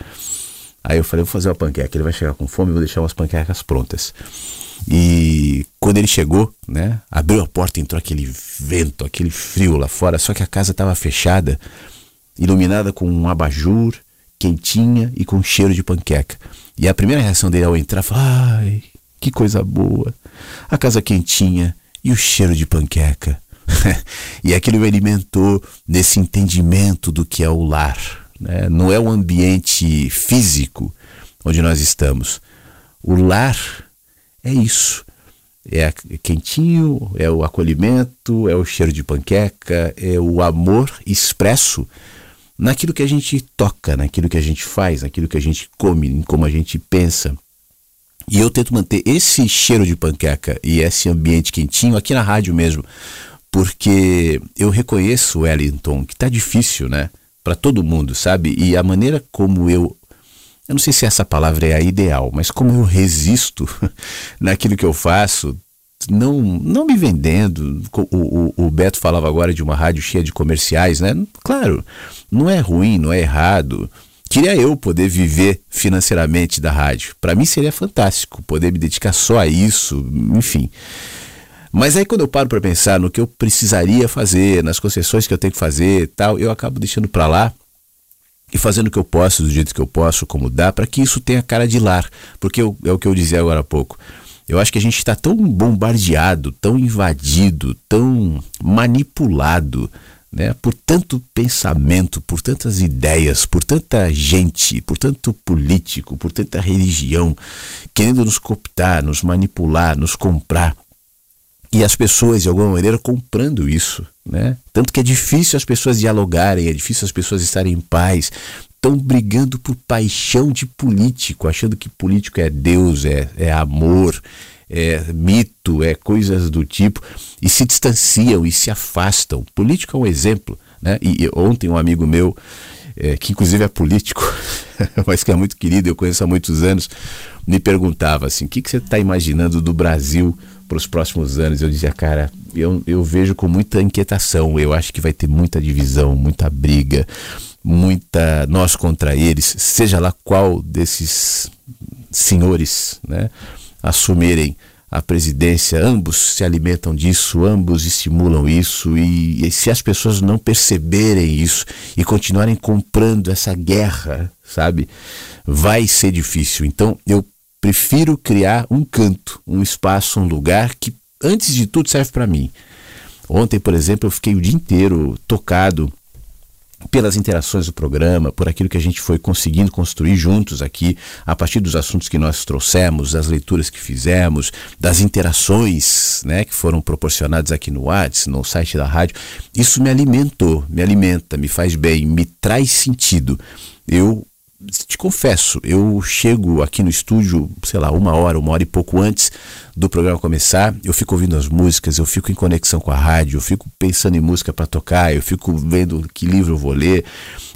Aí eu falei, vou fazer uma panqueca. Ele vai chegar com fome, vou deixar umas panquecas prontas. E quando ele chegou, né, abriu a porta, entrou aquele vento, aquele frio lá fora, só que a casa estava fechada, iluminada com um abajur, quentinha e com cheiro de panqueca. E a primeira reação dele ao entrar foi: ai, que coisa boa. A casa quentinha e o cheiro de panqueca. e aquilo me alimentou nesse entendimento do que é o lar. Né? Não é o ambiente físico onde nós estamos. O lar é isso. É quentinho, é o acolhimento, é o cheiro de panqueca, é o amor expresso naquilo que a gente toca, naquilo que a gente faz, naquilo que a gente come, como a gente pensa. E eu tento manter esse cheiro de panqueca e esse ambiente quentinho aqui na rádio mesmo, porque eu reconheço, Wellington, que tá difícil, né? Para todo mundo, sabe? E a maneira como eu. Eu não sei se essa palavra é a ideal, mas como eu resisto naquilo que eu faço, não, não me vendendo. O, o, o, Beto falava agora de uma rádio cheia de comerciais, né? Claro, não é ruim, não é errado. Queria eu poder viver financeiramente da rádio. Para mim seria fantástico poder me dedicar só a isso, enfim. Mas aí quando eu paro para pensar no que eu precisaria fazer, nas concessões que eu tenho que fazer, tal, eu acabo deixando para lá e fazendo o que eu posso, do jeito que eu posso, como dá, para que isso tenha cara de lar. Porque eu, é o que eu dizia agora há pouco. Eu acho que a gente está tão bombardeado, tão invadido, tão manipulado né, por tanto pensamento, por tantas ideias, por tanta gente, por tanto político, por tanta religião, querendo nos cooptar, nos manipular, nos comprar. e as pessoas, de alguma maneira, comprando isso. Né? Tanto que é difícil as pessoas dialogarem, é difícil as pessoas estarem em paz. Estão brigando por paixão de político, achando que político é Deus, é, é amor, é mito, é coisas do tipo, e se distanciam e se afastam. Político é um exemplo. Né? E, e ontem um amigo meu, é, que inclusive é político, mas que é muito querido, eu conheço há muitos anos, me perguntava assim: o que, que você está imaginando do Brasil para os próximos anos? Eu dizia, cara, eu, eu vejo com muita inquietação, eu acho que vai ter muita divisão, muita briga, muita nós contra eles, seja lá qual desses senhores né, assumirem a presidência, ambos se alimentam disso, ambos estimulam isso, e, e, se as pessoas não perceberem isso e continuarem comprando essa guerra, sabe, vai ser difícil. Então eu prefiro criar um canto, um espaço, um lugar que, antes de tudo, serve para mim. Ontem, por exemplo, eu fiquei o dia inteiro tocado pelas interações do programa, por aquilo que a gente foi conseguindo construir juntos aqui, a partir dos assuntos que nós trouxemos, das leituras que fizemos, das interações né, que foram proporcionadas aqui no WhatsApp, no site da rádio. Isso me alimentou, me alimenta, me faz bem, me traz sentido. Eu te confesso, eu chego aqui no estúdio, sei lá, uma hora, uma hora e pouco antes do programa começar, eu fico ouvindo as músicas, eu fico em conexão com a rádio, eu fico pensando em música para tocar, eu fico vendo que livro eu vou ler,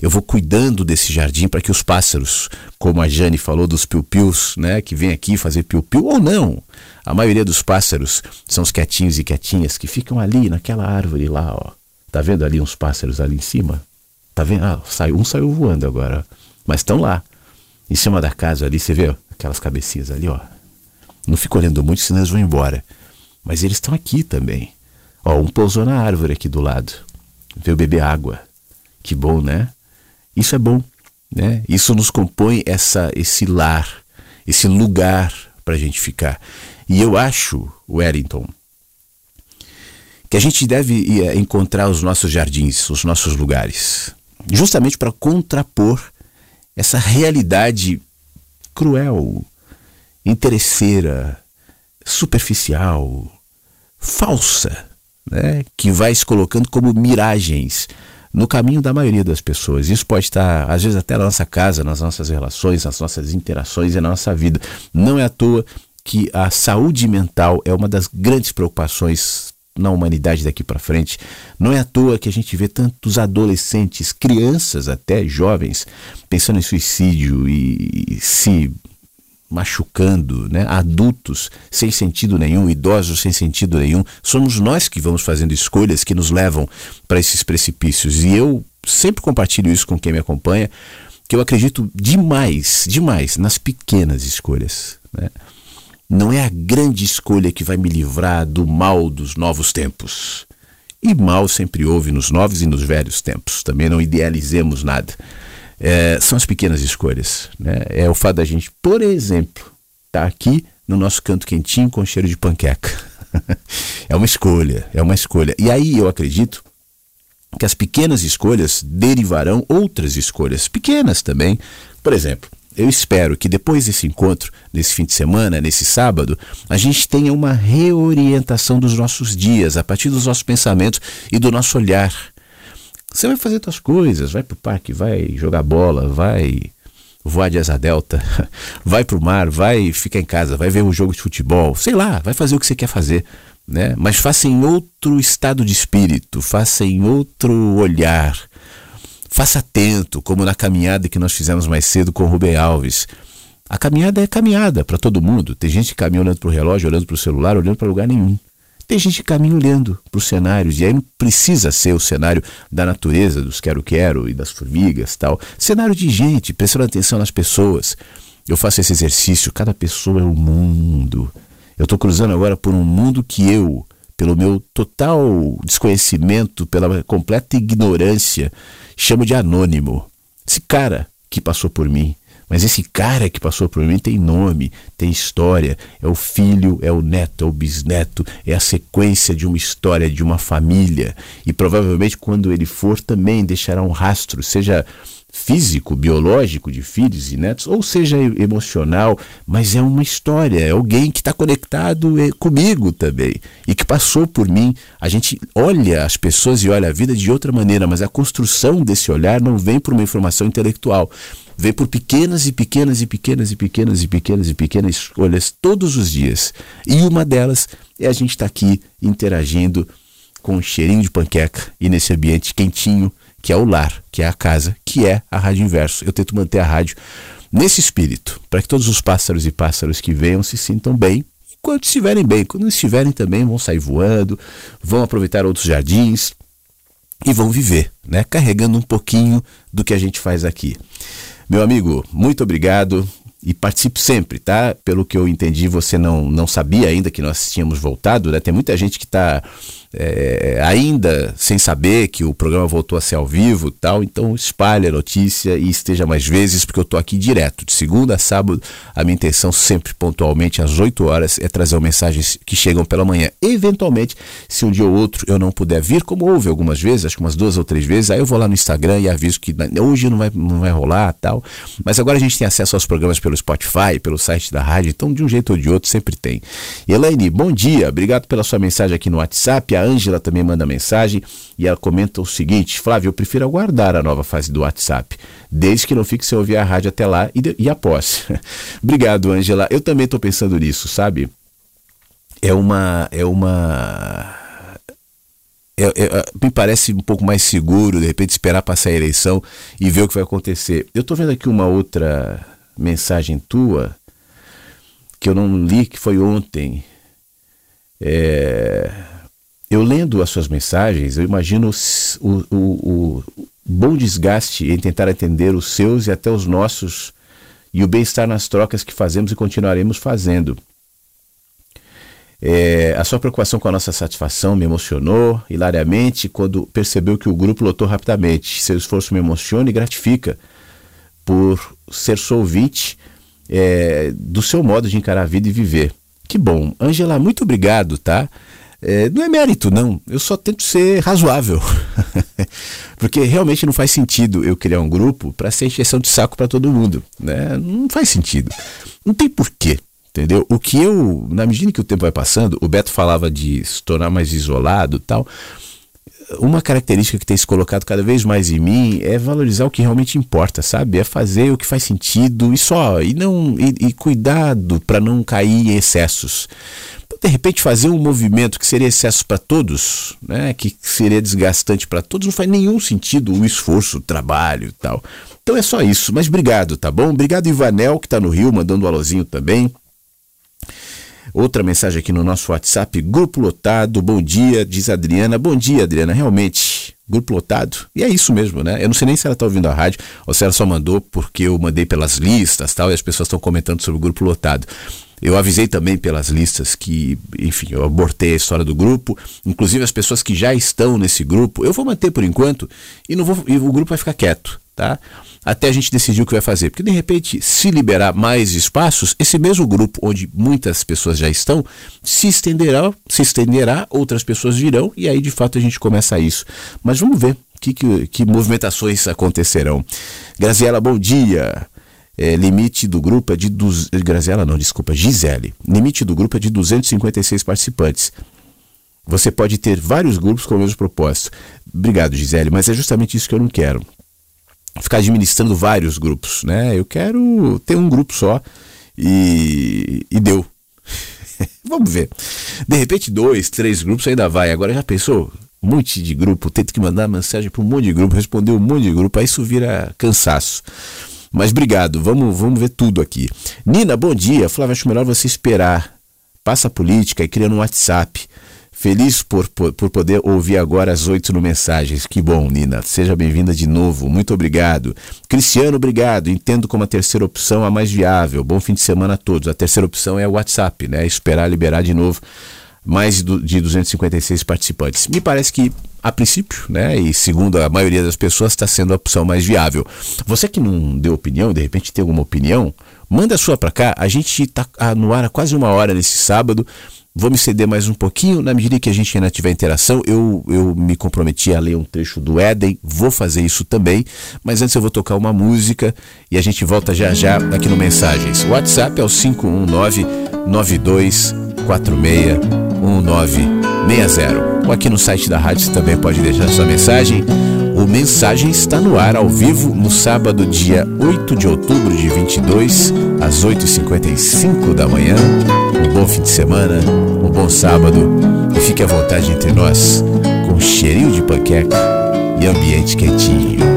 eu vou cuidando desse jardim para que os pássaros, como a Jane falou dos piu-pius, né, que vem aqui fazer piu-piu ou não. A maioria dos pássaros são os quietinhos e quietinhas que ficam ali naquela árvore lá, ó. Tá vendo ali uns pássaros ali em cima? Tá vendo? Ah, saiu, um saiu voando agora. Mas estão lá. Em cima da casa ali, você vê aquelas cabecinhas ali, ó. Não fico olhando muito, senão eles vão embora. Mas eles estão aqui também. Ó, um pousou na árvore aqui do lado. Veio beber água. Que bom, né? Isso é bom, né? Isso nos compõe essa, esse lar, esse lugar para a gente ficar. E eu acho, Wellington, que a gente deve eh, encontrar os nossos jardins, os nossos lugares, justamente para contrapor essa realidade cruel, interesseira, superficial, falsa, né, que vai se colocando como miragens no caminho da maioria das pessoas. Isso pode estar, às vezes, até na nossa casa, nas nossas relações, nas nossas interações e na nossa vida. Não é à toa que a saúde mental é uma das grandes preocupações na humanidade daqui para frente. Não é à toa que a gente vê tantos adolescentes, crianças até jovens, pensando em suicídio e, se machucando, né? adultos sem sentido nenhum, idosos sem sentido nenhum. Somos nós que vamos fazendo escolhas que nos levam para esses precipícios. E eu sempre compartilho isso com quem me acompanha, que eu acredito demais, demais nas pequenas escolhas. Né? Não é a grande escolha que vai me livrar do mal dos novos tempos. E mal sempre houve nos novos e nos velhos tempos. Também não idealizemos nada. É, são as pequenas escolhas. Né? É o fato da gente, por exemplo, estar tá aqui no nosso canto quentinho com cheiro de panqueca. é uma escolha, é uma escolha. E aí eu acredito que as pequenas escolhas derivarão outras escolhas pequenas também. Por exemplo, eu espero que depois desse encontro, nesse fim de semana, nesse sábado, a gente tenha uma reorientação dos nossos dias, a partir dos nossos pensamentos e do nosso olhar. Você vai fazer suas coisas, vai para o parque, vai jogar bola, vai voar de asa delta, vai para o mar, vai ficar em casa, vai ver um jogo de futebol, sei lá, vai fazer o que você quer fazer. Né? Mas faça em outro estado de espírito, faça em outro olhar Faça atento, como na caminhada que nós fizemos mais cedo com o Rubem Alves. A caminhada é caminhada para todo mundo. Tem gente que caminha olhando para o relógio, olhando para o celular, olhando para lugar nenhum. Tem gente que caminha olhando para os cenários, e aí não precisa ser o cenário da natureza, dos quero-quero e das formigas tal. Cenário de gente, prestando atenção nas pessoas. Eu faço esse exercício, cada pessoa é um mundo. Eu estou cruzando agora por um mundo que eu, pelo meu total desconhecimento, pela completa ignorância, chamo de anônimo. Esse cara que passou por mim. Mas esse cara que passou por mim tem nome, tem história, é o filho, é o neto, é o bisneto, é a sequência de uma história, de uma família. E provavelmente quando ele for também deixará um rastro, seja físico, biológico de filhos e netos, ou seja emocional, mas é uma história, é alguém que está conectado eh, comigo também e que passou por mim. A gente olha as pessoas e olha a vida de outra maneira, mas a construção desse olhar não vem por uma informação intelectual, vem por pequenas e pequenas e pequenas e pequenas e pequenas e pequenas escolhas todos os dias. E uma delas é a gente estar tá aqui interagindo com um cheirinho de panqueca e nesse ambiente quentinho que é o lar, que é a casa, que é a Rádio Inverso. Eu tento manter a rádio nesse espírito, para que todos os pássaros e pássaros que venham se sintam bem, enquanto estiverem bem. Quando estiverem também, vão sair voando, vão aproveitar outros jardins e vão viver, né? Carregando um pouquinho do que a gente faz aqui. Meu amigo, muito obrigado e participe sempre, tá? Pelo que eu entendi, você não, não sabia ainda que nós tínhamos voltado, né? Tem muita gente que está é, ainda sem saber que o programa voltou a ser ao vivo tal, então espalhe a notícia e esteja mais vezes, porque eu estou aqui direto, de segunda a sábado. A minha intenção, sempre pontualmente às 8 horas, é trazer mensagens que chegam pela manhã. Eventualmente, se um dia ou outro eu não puder vir, como houve algumas vezes, acho que umas duas ou três vezes, aí eu vou lá no Instagram e aviso que hoje não vai, não vai rolar tal. Mas agora a gente tem acesso aos programas pelo Spotify, pelo site da rádio, então de um jeito ou de outro sempre tem. Elaine, bom dia, obrigado pela sua mensagem aqui no WhatsApp. A Ângela também manda mensagem e ela comenta o seguinte: Flávio, eu prefiro aguardar a nova fase do WhatsApp, desde que não fique sem ouvir a rádio até lá e, de, e após. Obrigado, Ângela. Eu também estou pensando nisso, sabe? É uma. É uma. É, é, me parece um pouco mais seguro, de repente, esperar passar a eleição e ver o que vai acontecer. Eu estou vendo aqui uma outra mensagem tua que eu não li, que foi ontem. É, eu lendo as suas mensagens, eu imagino o, o, o bom desgaste em tentar atender os seus e até os nossos e o bem-estar nas trocas que fazemos e continuaremos fazendo. É, a sua preocupação com a nossa satisfação me emocionou hilariamente quando percebeu que o grupo lotou rapidamente. Seu esforço me emociona e gratifica por ser sou ouvinte é, do seu modo de encarar a vida e viver. Que bom. Angela, muito obrigado, tá? É, não é mérito, não. Eu só tento ser razoável. Porque realmente não faz sentido eu criar um grupo para ser encheção de saco para todo mundo. Né? Não faz sentido. Não tem porquê. Entendeu? O que eu, na medida que o tempo vai passando, o Beto falava de se tornar mais isolado tal. Uma característica que tem se colocado cada vez mais em mim é valorizar o que realmente importa, sabe? É fazer o que faz sentido e só. E não e, e cuidado para não cair em excessos de repente fazer um movimento que seria excesso para todos, né, que seria desgastante para todos, não faz nenhum sentido o esforço, o trabalho e tal. Então é só isso. Mas obrigado, tá bom? Obrigado, Ivanel, que está no Rio, mandando um alôzinho também. Outra mensagem aqui no nosso WhatsApp, grupo lotado, bom dia, diz Adriana. Bom dia, Adriana, realmente, grupo lotado. E é isso mesmo, né? Eu não sei nem se ela está ouvindo a rádio ou se ela só mandou porque eu mandei pelas listas tal, e as pessoas estão comentando sobre o grupo lotado. Eu avisei também pelas listas que, enfim, eu abortei a história do grupo, inclusive as pessoas que já estão nesse grupo, eu vou manter por enquanto e não vou e o grupo vai ficar quieto, tá? Até a gente decidir o que vai fazer, porque de repente, se liberar mais espaços, esse mesmo grupo onde muitas pessoas já estão, se estenderá, se estenderá, outras pessoas virão e aí de fato a gente começa isso. Mas vamos ver que, que, que movimentações acontecerão. Graziela, bom dia. É, limite do grupo é de. Duz... Graziela, não, desculpa, Gisele. Limite do grupo é de 256 participantes. Você pode ter vários grupos com o mesmo propósito. Obrigado, Gisele, mas é justamente isso que eu não quero. Ficar administrando vários grupos, né? Eu quero ter um grupo só e, e deu. Vamos ver. De repente, dois, três grupos ainda vai. Agora já pensou? Um monte de grupo, tento que mandar mensagem para um monte de grupo, responder um monte de grupo, aí isso vira cansaço. Mas obrigado, vamos, vamos ver tudo aqui. Nina, bom dia. Flávio, acho melhor você esperar. Passa a política e cria no WhatsApp. Feliz por, por, por, poder ouvir agora as oito no Mensagens. Que bom, Nina. Seja bem-vinda de novo. Muito obrigado. Cristiano, obrigado. Entendo como a terceira opção a mais viável. Bom fim de semana a todos. A terceira opção é o WhatsApp, né? Esperar liberar de novo mais de 256 participantes. Me parece que a princípio, né, e segundo a maioria das pessoas, está sendo a opção mais viável. Você que não deu opinião, de repente tem alguma opinião, manda a sua para cá. A gente está no ar há quase uma hora nesse sábado. Vou me ceder mais um pouquinho, na medida que a gente ainda tiver interação, eu, eu me comprometi a ler um trecho do Éden, vou fazer isso também, mas antes eu vou tocar uma música e a gente volta já já aqui no Mensagens. O WhatsApp é o 519 9246 1960. Ou aqui no site da rádio você também pode deixar sua mensagem. O Mensagem está no ar ao vivo no sábado, dia 8 de outubro de 22, às 8h55 da manhã. Um bom fim de semana, um bom sábado e fique à vontade entre nós com cheirinho de panqueca e ambiente quentinho.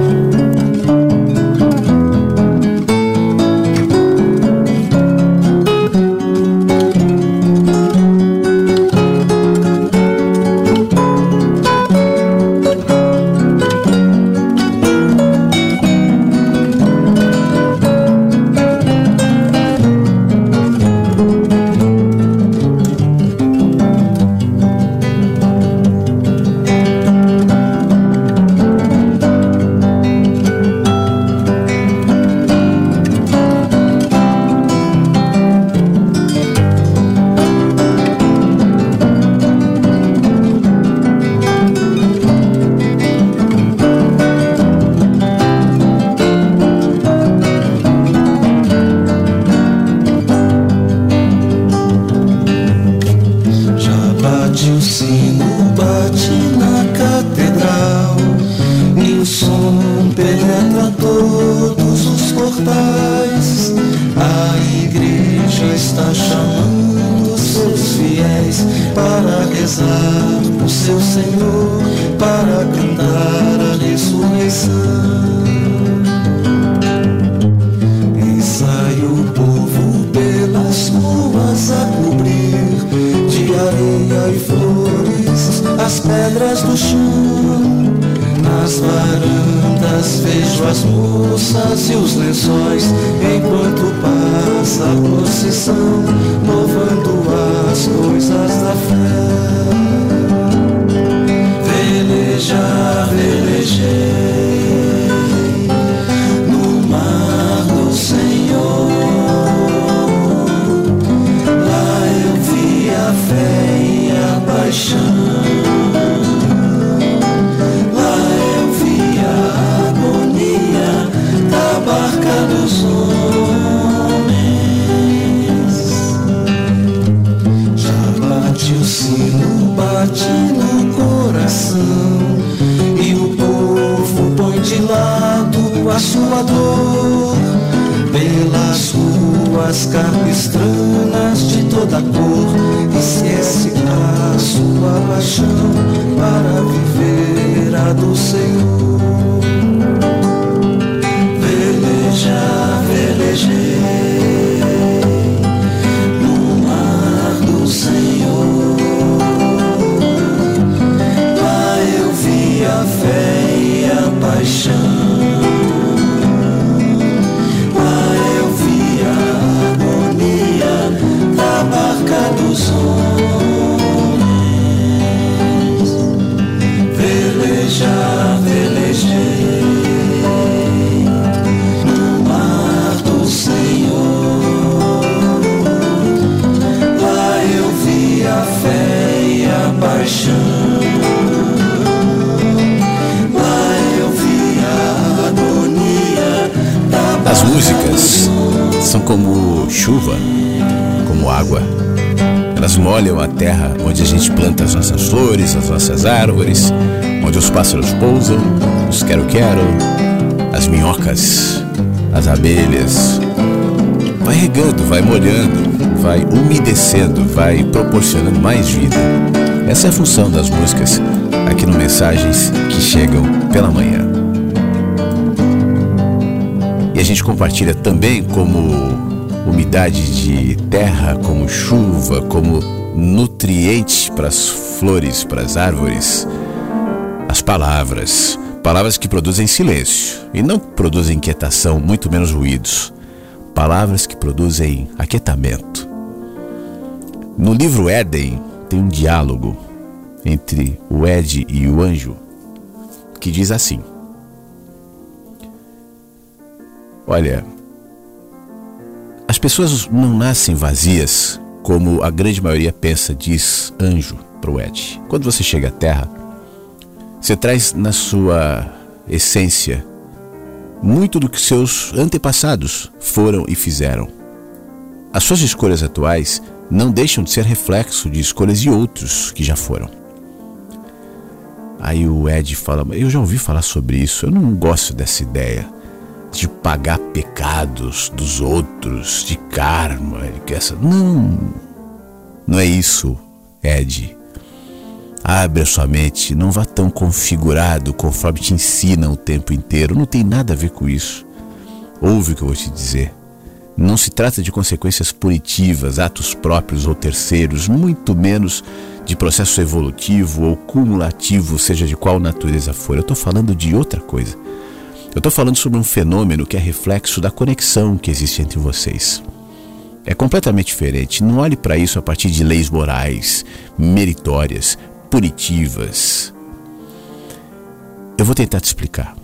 Pássaros pousam, os quero-quero, as minhocas, as abelhas. Vai regando, vai molhando, vai umedecendo, vai proporcionando mais vida. Essa é a função das músicas aqui no Mensagens que chegam pela manhã. E a gente compartilha também como umidade de terra, como chuva, como nutriente para as flores, para as árvores, palavras, palavras que produzem silêncio e não produzem inquietação, muito menos ruídos, palavras que produzem aquietamento. No livro Éden, tem um diálogo entre o Ed e o anjo que diz assim: Olha, as pessoas não nascem vazias como a grande maioria pensa, diz anjo para o Ed. Quando você chega à Terra, você traz na sua essência muito do que seus antepassados foram e fizeram. As suas escolhas atuais não deixam de ser reflexo de escolhas de outros que já foram. Aí o Ed fala: Eu já ouvi falar sobre isso, eu não gosto dessa ideia de pagar pecados dos outros, de karma, essa. Não, não é isso, Ed. Abre a sua mente, não vá tão configurado conforme te ensinam o tempo inteiro. Não tem nada a ver com isso. Ouve o que eu vou te dizer. Não se trata de consequências punitivas, atos próprios ou terceiros, muito menos de processo evolutivo ou cumulativo, seja de qual natureza for. Eu estou falando de outra coisa. Eu estou falando sobre um fenômeno que é reflexo da conexão que existe entre vocês. É completamente diferente. Não olhe para isso a partir de leis morais, meritórias, punitivas. Eu vou tentar te explicar.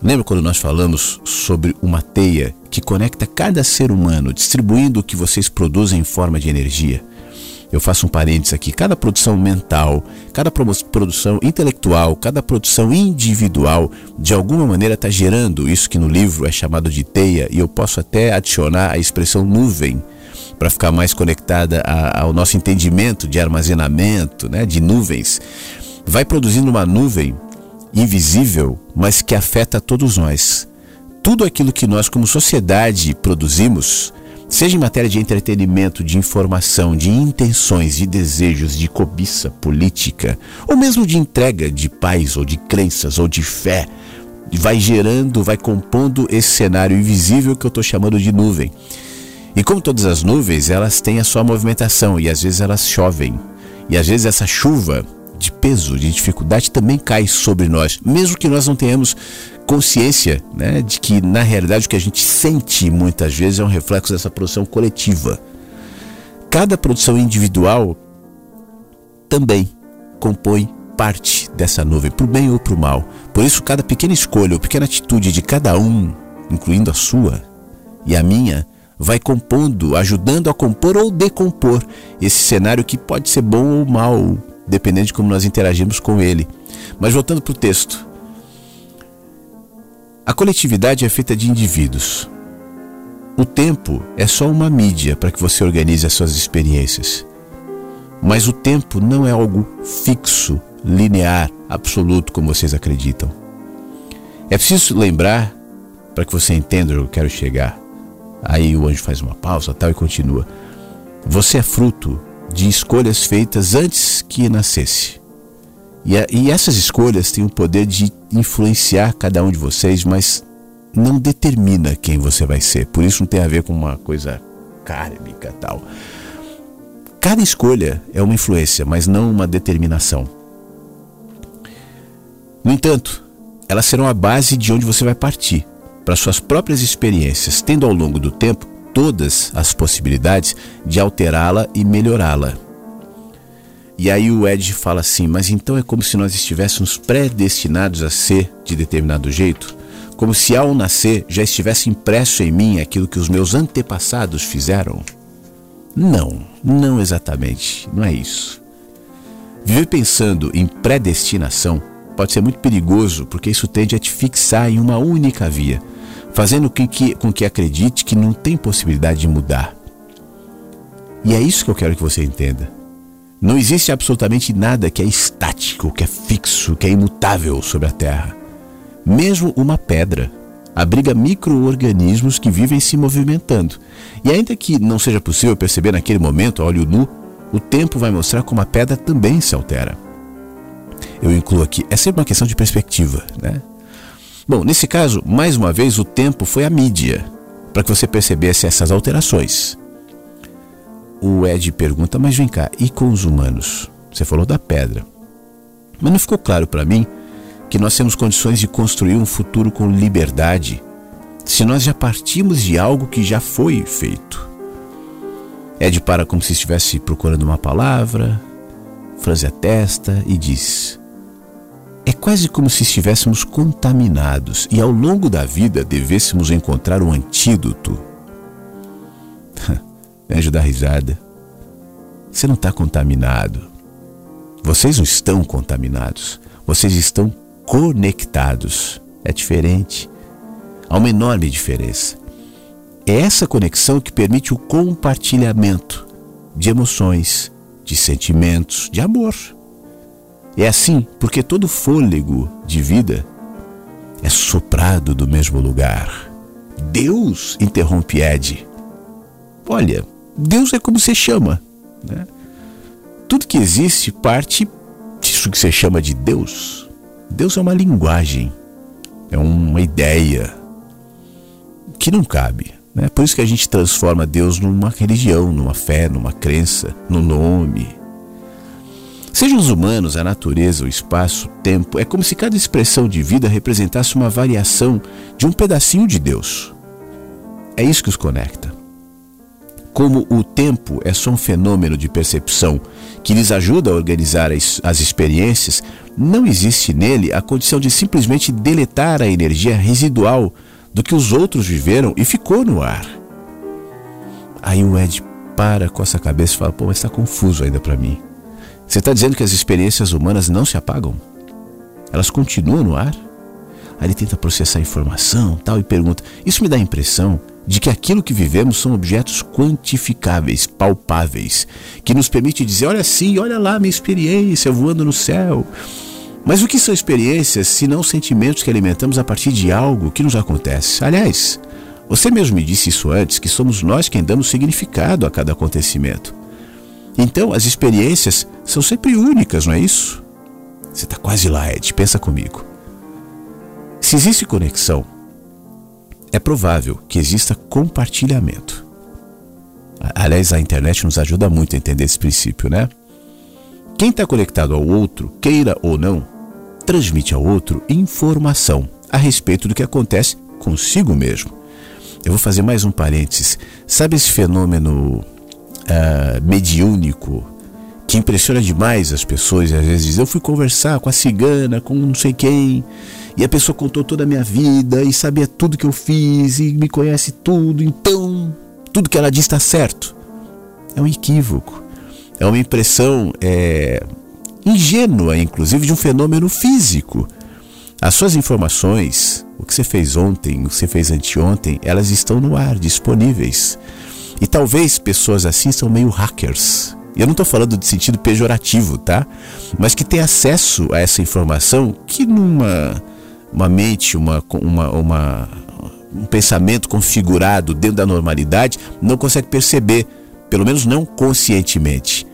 Lembra quando nós falamos sobre uma teia que conecta cada ser humano, distribuindo o que vocês produzem em forma de energia? eu faço um parênteses aqui, cada produção mental, cada produção intelectual, cada produção individual, de alguma maneira está gerando isso que no livro é chamado de teia, e eu posso até adicionar a expressão nuvem para ficar mais conectada a, ao nosso entendimento de armazenamento, né, de nuvens. Vai produzindo uma nuvem invisível, mas que afeta todos nós. Tudo aquilo que nós, como sociedade, produzimos Seja em matéria de entretenimento, de informação, de intenções, de desejos, de cobiça política, ou mesmo de entrega de paz ou de crenças ou de fé, vai gerando, vai compondo esse cenário invisível que eu estou chamando de nuvem. E como todas as nuvens, elas têm a sua movimentação e às vezes elas chovem. E às vezes essa chuva de peso, de dificuldade também cai sobre nós, mesmo que nós não tenhamos consciência né, de que, na realidade, o que a gente sente muitas vezes é um reflexo dessa produção coletiva. Cada produção individual também compõe parte dessa nuvem, para o bem ou para o mal. Por isso, cada pequena escolha ou pequena atitude de cada um, incluindo a sua e a minha, vai compondo, ajudando a compor ou decompor esse cenário que pode ser bom ou mal, dependendo de como nós interagimos com ele. Mas voltando para o texto. A coletividade é feita de indivíduos. O tempo é só uma mídia para que você organize as suas experiências. Mas o tempo não é algo fixo, linear, absoluto como vocês acreditam. É preciso lembrar, para que você entenda onde eu quero chegar. Aí o anjo faz uma pausa tal e continua. Você é fruto de escolhas feitas antes que nascesse. E, a, e essas escolhas têm o poder de influenciar cada um de vocês, mas não determina quem você vai ser. Por isso não tem a ver com uma coisa kármica tal. Cada escolha é uma influência, mas não uma determinação. No entanto, elas serão a base de onde você vai partir para suas próprias experiências, tendo ao longo do tempo todas as possibilidades de alterá-la e melhorá-la. E aí o Ed fala assim: Mas então é como se nós estivéssemos predestinados a ser de determinado jeito? Como se ao nascer já estivesse impresso em mim aquilo que os meus antepassados fizeram? Não, não exatamente, não é isso. Viver pensando em predestinação pode ser muito perigoso porque isso tende a te fixar em uma única via fazendo com que, com que acredite que não tem possibilidade de mudar. E é isso que eu quero que você entenda. Não existe absolutamente nada que é estático, que é fixo, que é imutável sobre a Terra. Mesmo uma pedra abriga micro-organismos que vivem se movimentando. E ainda que não seja possível perceber naquele momento, a olho nu, o tempo vai mostrar como a pedra também se altera. Eu incluo aqui, é sempre uma questão de perspectiva, né? Bom, nesse caso, mais uma vez, o tempo foi a mídia para que você percebesse essas alterações. O Ed pergunta: Mas vem cá, e com os humanos? Você falou da pedra. Mas não ficou claro para mim que nós temos condições de construir um futuro com liberdade se nós já partimos de algo que já foi feito. Ed para como se estivesse procurando uma palavra, franze a testa e diz: É quase como se estivéssemos contaminados e ao longo da vida devêssemos encontrar um antídoto. Anjo da risada. Você não está contaminado. Vocês não estão contaminados. Vocês estão conectados. É diferente. Há uma enorme diferença. É essa conexão que permite o compartilhamento de emoções, de sentimentos, de amor. É assim porque todo fôlego de vida é soprado do mesmo lugar. Deus interrompe Ed. Olha, Deus é como você chama. Né? Tudo que existe parte disso que você chama de Deus. Deus é uma linguagem, é uma ideia que não cabe. Né? Por isso que a gente transforma Deus numa religião, numa fé, numa crença, no nome. Sejam os humanos, a natureza, o espaço, o tempo, é como se cada expressão de vida representasse uma variação de um pedacinho de Deus. É isso que os conecta. Como o tempo é só um fenômeno de percepção que lhes ajuda a organizar as, as experiências, não existe nele a condição de simplesmente deletar a energia residual do que os outros viveram e ficou no ar. Aí o Ed para com essa cabeça e fala: pô, mas está confuso ainda para mim. Você está dizendo que as experiências humanas não se apagam? Elas continuam no ar? Aí ele tenta processar a informação tal e pergunta: Isso me dá a impressão de que aquilo que vivemos são objetos quantificáveis, palpáveis, que nos permite dizer: olha sim, olha lá minha experiência voando no céu. Mas o que são experiências se não sentimentos que alimentamos a partir de algo que nos acontece? Aliás, você mesmo me disse isso antes, que somos nós quem damos significado a cada acontecimento. Então, as experiências são sempre únicas, não é isso? Você está quase lá, Ed, pensa comigo. Se existe conexão, é provável que exista compartilhamento. Aliás, a internet nos ajuda muito a entender esse princípio, né? Quem está conectado ao outro, queira ou não, transmite ao outro informação a respeito do que acontece consigo mesmo. Eu vou fazer mais um parênteses. Sabe esse fenômeno uh, mediúnico que impressiona demais as pessoas? Às vezes eu fui conversar com a cigana, com não sei quem, e a pessoa contou toda a minha vida e sabia tudo que eu fiz e me conhece tudo, então tudo que ela diz está certo. É um equívoco é uma impressão é, ingênua, inclusive, de um fenômeno físico. As suas informações, o que você fez ontem, o que você fez anteontem, elas estão no ar, disponíveis. E talvez pessoas assim são meio hackers. Eu não estou falando de sentido pejorativo, tá? Mas que tem acesso a essa informação que numa uma mente, uma, uma, uma, um pensamento configurado dentro da normalidade, não consegue perceber, pelo menos não conscientemente.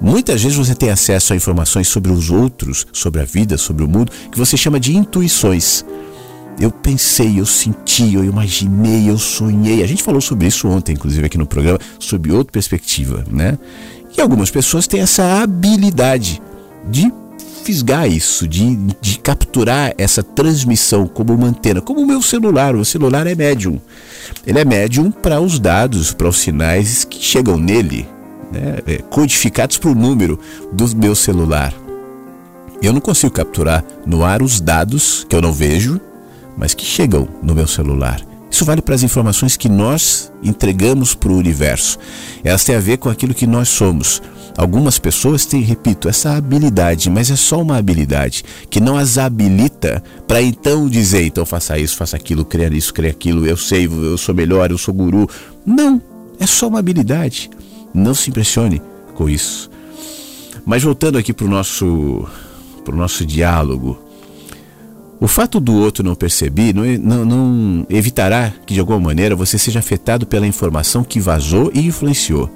Muitas vezes você tem acesso a informações sobre os outros, sobre a vida, sobre o mundo, que você chama de intuições. Eu pensei, eu senti, eu imaginei, eu sonhei. A gente falou sobre isso ontem, inclusive aqui no programa, sobre outra perspectiva, né? E algumas pessoas têm essa habilidade de fisgar isso, de, de capturar essa transmissão como uma antena, como o meu celular. O celular é médium. Ele é médium para os dados, para os sinais que chegam nele, né, é, codificados para o número do meu celular. Eu não consigo capturar no ar os dados que eu não vejo, mas que chegam no meu celular. Isso vale para as informações que nós entregamos para o universo. Elas têm a ver com aquilo que nós somos. Algumas pessoas têm, repito, essa habilidade, mas é só uma habilidade que não as habilita para então dizer, então faça isso, faça aquilo, cria isso, cria aquilo, eu sei, eu sou melhor, eu sou guru. Não, é só uma habilidade. Não se impressione com isso. Mas voltando aqui para o nosso, pro nosso diálogo, o fato do outro não perceber não, não, não, evitará que de alguma maneira você seja afetado pela informação que vazou e influenciou.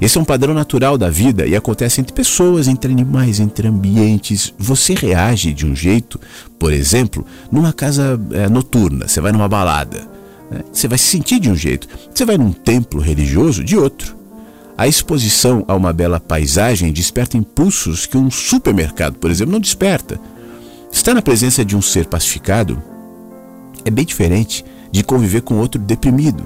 Esse é um padrão natural da vida e acontece entre pessoas, entre animais, entre ambientes. Você reage de um jeito, por exemplo, numa casa é, noturna, você vai numa balada, né? você vai se sentir de um jeito. Você vai num templo religioso de outro. A exposição a uma bela paisagem desperta impulsos que um supermercado, por exemplo, não desperta. Estar na presença de um ser pacificado é bem diferente de conviver com outro deprimido.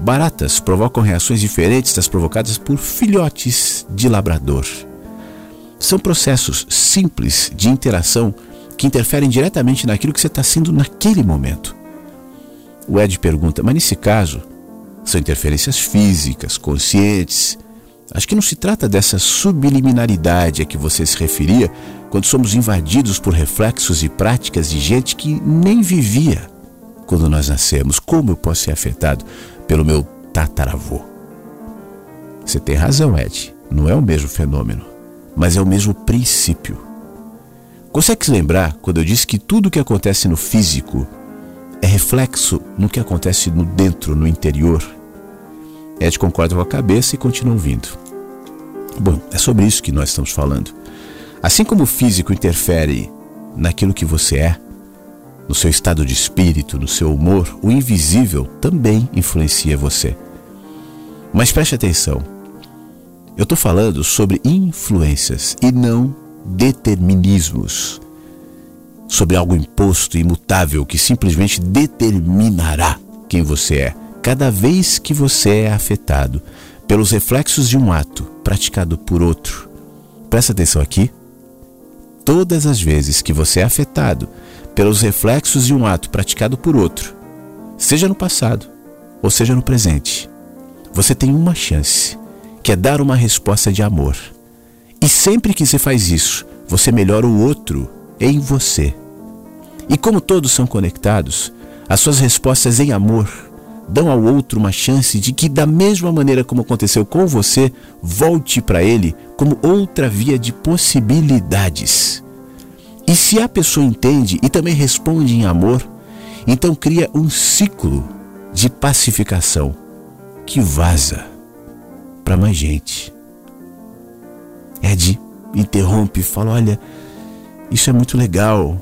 Baratas provocam reações diferentes das provocadas por filhotes de labrador. São processos simples de interação que interferem diretamente naquilo que você está sendo naquele momento. O Ed pergunta, mas nesse caso, são interferências físicas, conscientes. Acho que não se trata dessa subliminaridade a que você se referia quando somos invadidos por reflexos e práticas de gente que nem vivia quando nós nascemos. Como eu posso ser afetado pelo meu tataravô? Você tem razão, Ed. Não é o mesmo fenômeno, mas é o mesmo princípio. Consegue se lembrar quando eu disse que tudo o que acontece no físico é reflexo no que acontece no dentro, no interior? Ed concorda com a cabeça e continua ouvindo. Bom, é sobre isso que nós estamos falando. Assim como o físico interfere naquilo que você é, no seu estado de espírito, no seu humor, o invisível também influencia você. Mas preste atenção. Eu estou falando sobre influências e não determinismos. Sobre algo imposto, imutável, que simplesmente determinará quem você é, cada vez que você é afetado pelos reflexos de um ato praticado por outro. Presta atenção aqui. Todas as vezes que você é afetado pelos reflexos de um ato praticado por outro, seja no passado ou seja no presente, você tem uma chance, que é dar uma resposta de amor. E sempre que você faz isso, você melhora o outro em você. E como todos são conectados, as suas respostas em amor dão ao outro uma chance de que, da mesma maneira como aconteceu com você, volte para ele como outra via de possibilidades. E se a pessoa entende e também responde em amor, então cria um ciclo de pacificação que vaza para mais gente. Ed interrompe e fala: Olha, isso é muito legal.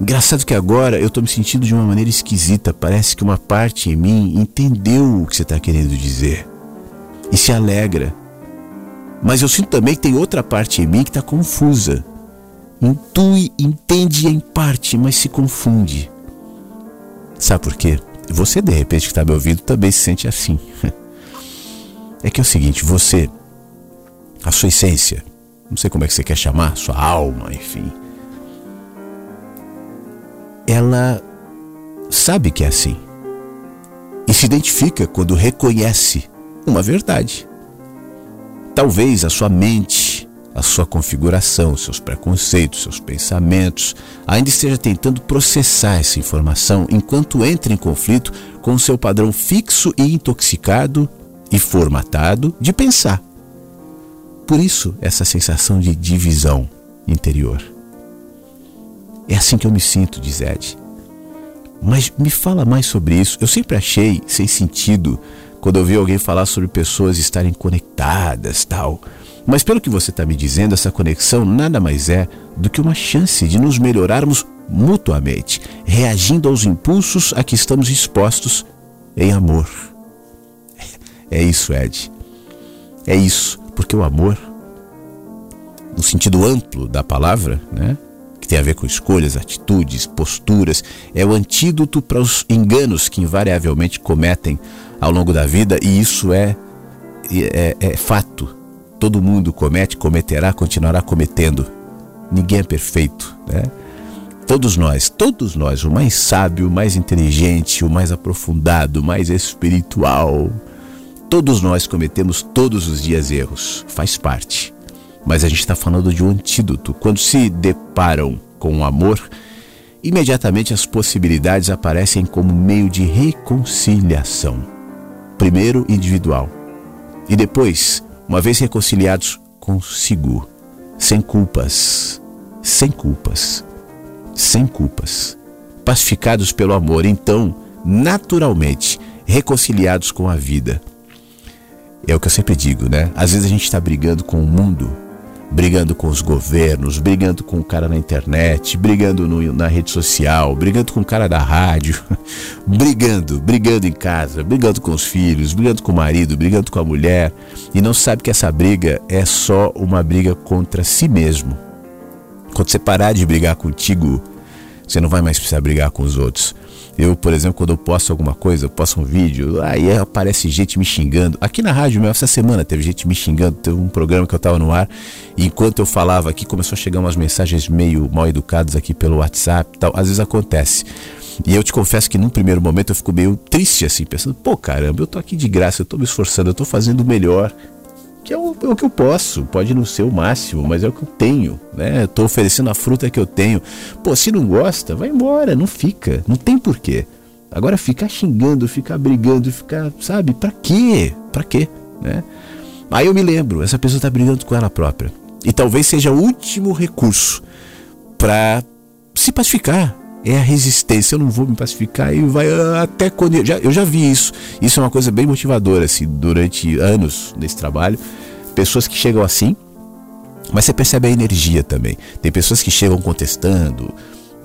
Engraçado que agora eu estou me sentindo de uma maneira esquisita. Parece que uma parte em mim entendeu o que você está querendo dizer e se alegra. Mas eu sinto também que tem outra parte em mim que está confusa intui, entende em parte, mas se confunde. Sabe por quê? Você, de repente, que está me ouvindo, também se sente assim. É que é o seguinte: você, a sua essência, não sei como é que você quer chamar, sua alma, enfim, ela sabe que é assim e se identifica quando reconhece uma verdade. Talvez a sua mente a sua configuração, seus preconceitos, seus pensamentos, ainda esteja tentando processar essa informação enquanto entra em conflito com seu padrão fixo e intoxicado e formatado de pensar. Por isso, essa sensação de divisão interior. É assim que eu me sinto, diz Ed. Mas me fala mais sobre isso. Eu sempre achei sem sentido quando eu vi alguém falar sobre pessoas estarem conectadas, tal. Mas pelo que você está me dizendo, essa conexão nada mais é do que uma chance de nos melhorarmos mutuamente, reagindo aos impulsos a que estamos expostos em amor. É isso, Ed. É isso, porque o amor, no sentido amplo da palavra, né? Tem a ver com escolhas, atitudes, posturas, é o antídoto para os enganos que invariavelmente cometem ao longo da vida, e isso é, é, é fato todo mundo comete, cometerá, continuará cometendo. Ninguém é perfeito, né? Todos nós, todos nós, o mais sábio, o mais inteligente, o mais aprofundado, o mais espiritual, todos nós cometemos todos os dias erros, faz parte. Mas a gente está falando de um antídoto. Quando se deparam com o amor, imediatamente as possibilidades aparecem como meio de reconciliação. Primeiro individual e depois uma vez reconciliados consigo, sem culpas, sem culpas, sem culpas, pacificados pelo amor, então, naturalmente, reconciliados com a vida. É o que eu sempre digo, né? Às vezes a gente está brigando com o mundo brigando com os governos, brigando com o cara na internet, brigando no, na rede social, brigando com o cara da rádio, brigando, brigando em casa, brigando com os filhos, brigando com o marido, brigando com a mulher, e não sabe que essa briga é só uma briga contra si mesmo. Quando você parar de brigar contigo, Você não vai mais precisar brigar com os outros. Eu, por exemplo, quando eu posto alguma coisa, eu posto um vídeo, aí aparece gente me xingando. Aqui na rádio essa semana teve gente me xingando, teve um programa que eu tava no ar, e enquanto eu falava aqui, começou a chegar umas mensagens meio mal educadas aqui pelo WhatsApp tal. Às vezes acontece. E eu te confesso que num primeiro momento eu fico meio triste assim, pensando, pô caramba, eu tô aqui de graça, eu tô me esforçando, eu tô fazendo o melhor que é o, é o, que eu posso, pode não ser o máximo, mas é o que eu tenho, né? Eu tô oferecendo a fruta que eu tenho. Pô, se não gosta, vai embora, não fica, não tem porquê. Agora ficar xingando, ficar brigando, ficar, sabe, pra quê? Pra quê, né? Aí eu me lembro, essa pessoa tá brigando com ela própria. E talvez seja o último recurso para se pacificar, é a resistência. Eu não vou me pacificar e vai até quando. Eu já, eu já vi isso. Isso é uma coisa bem motivadora, assim, durante anos nesse trabalho. Pessoas que chegam assim, mas você percebe a energia também. Tem pessoas que chegam contestando,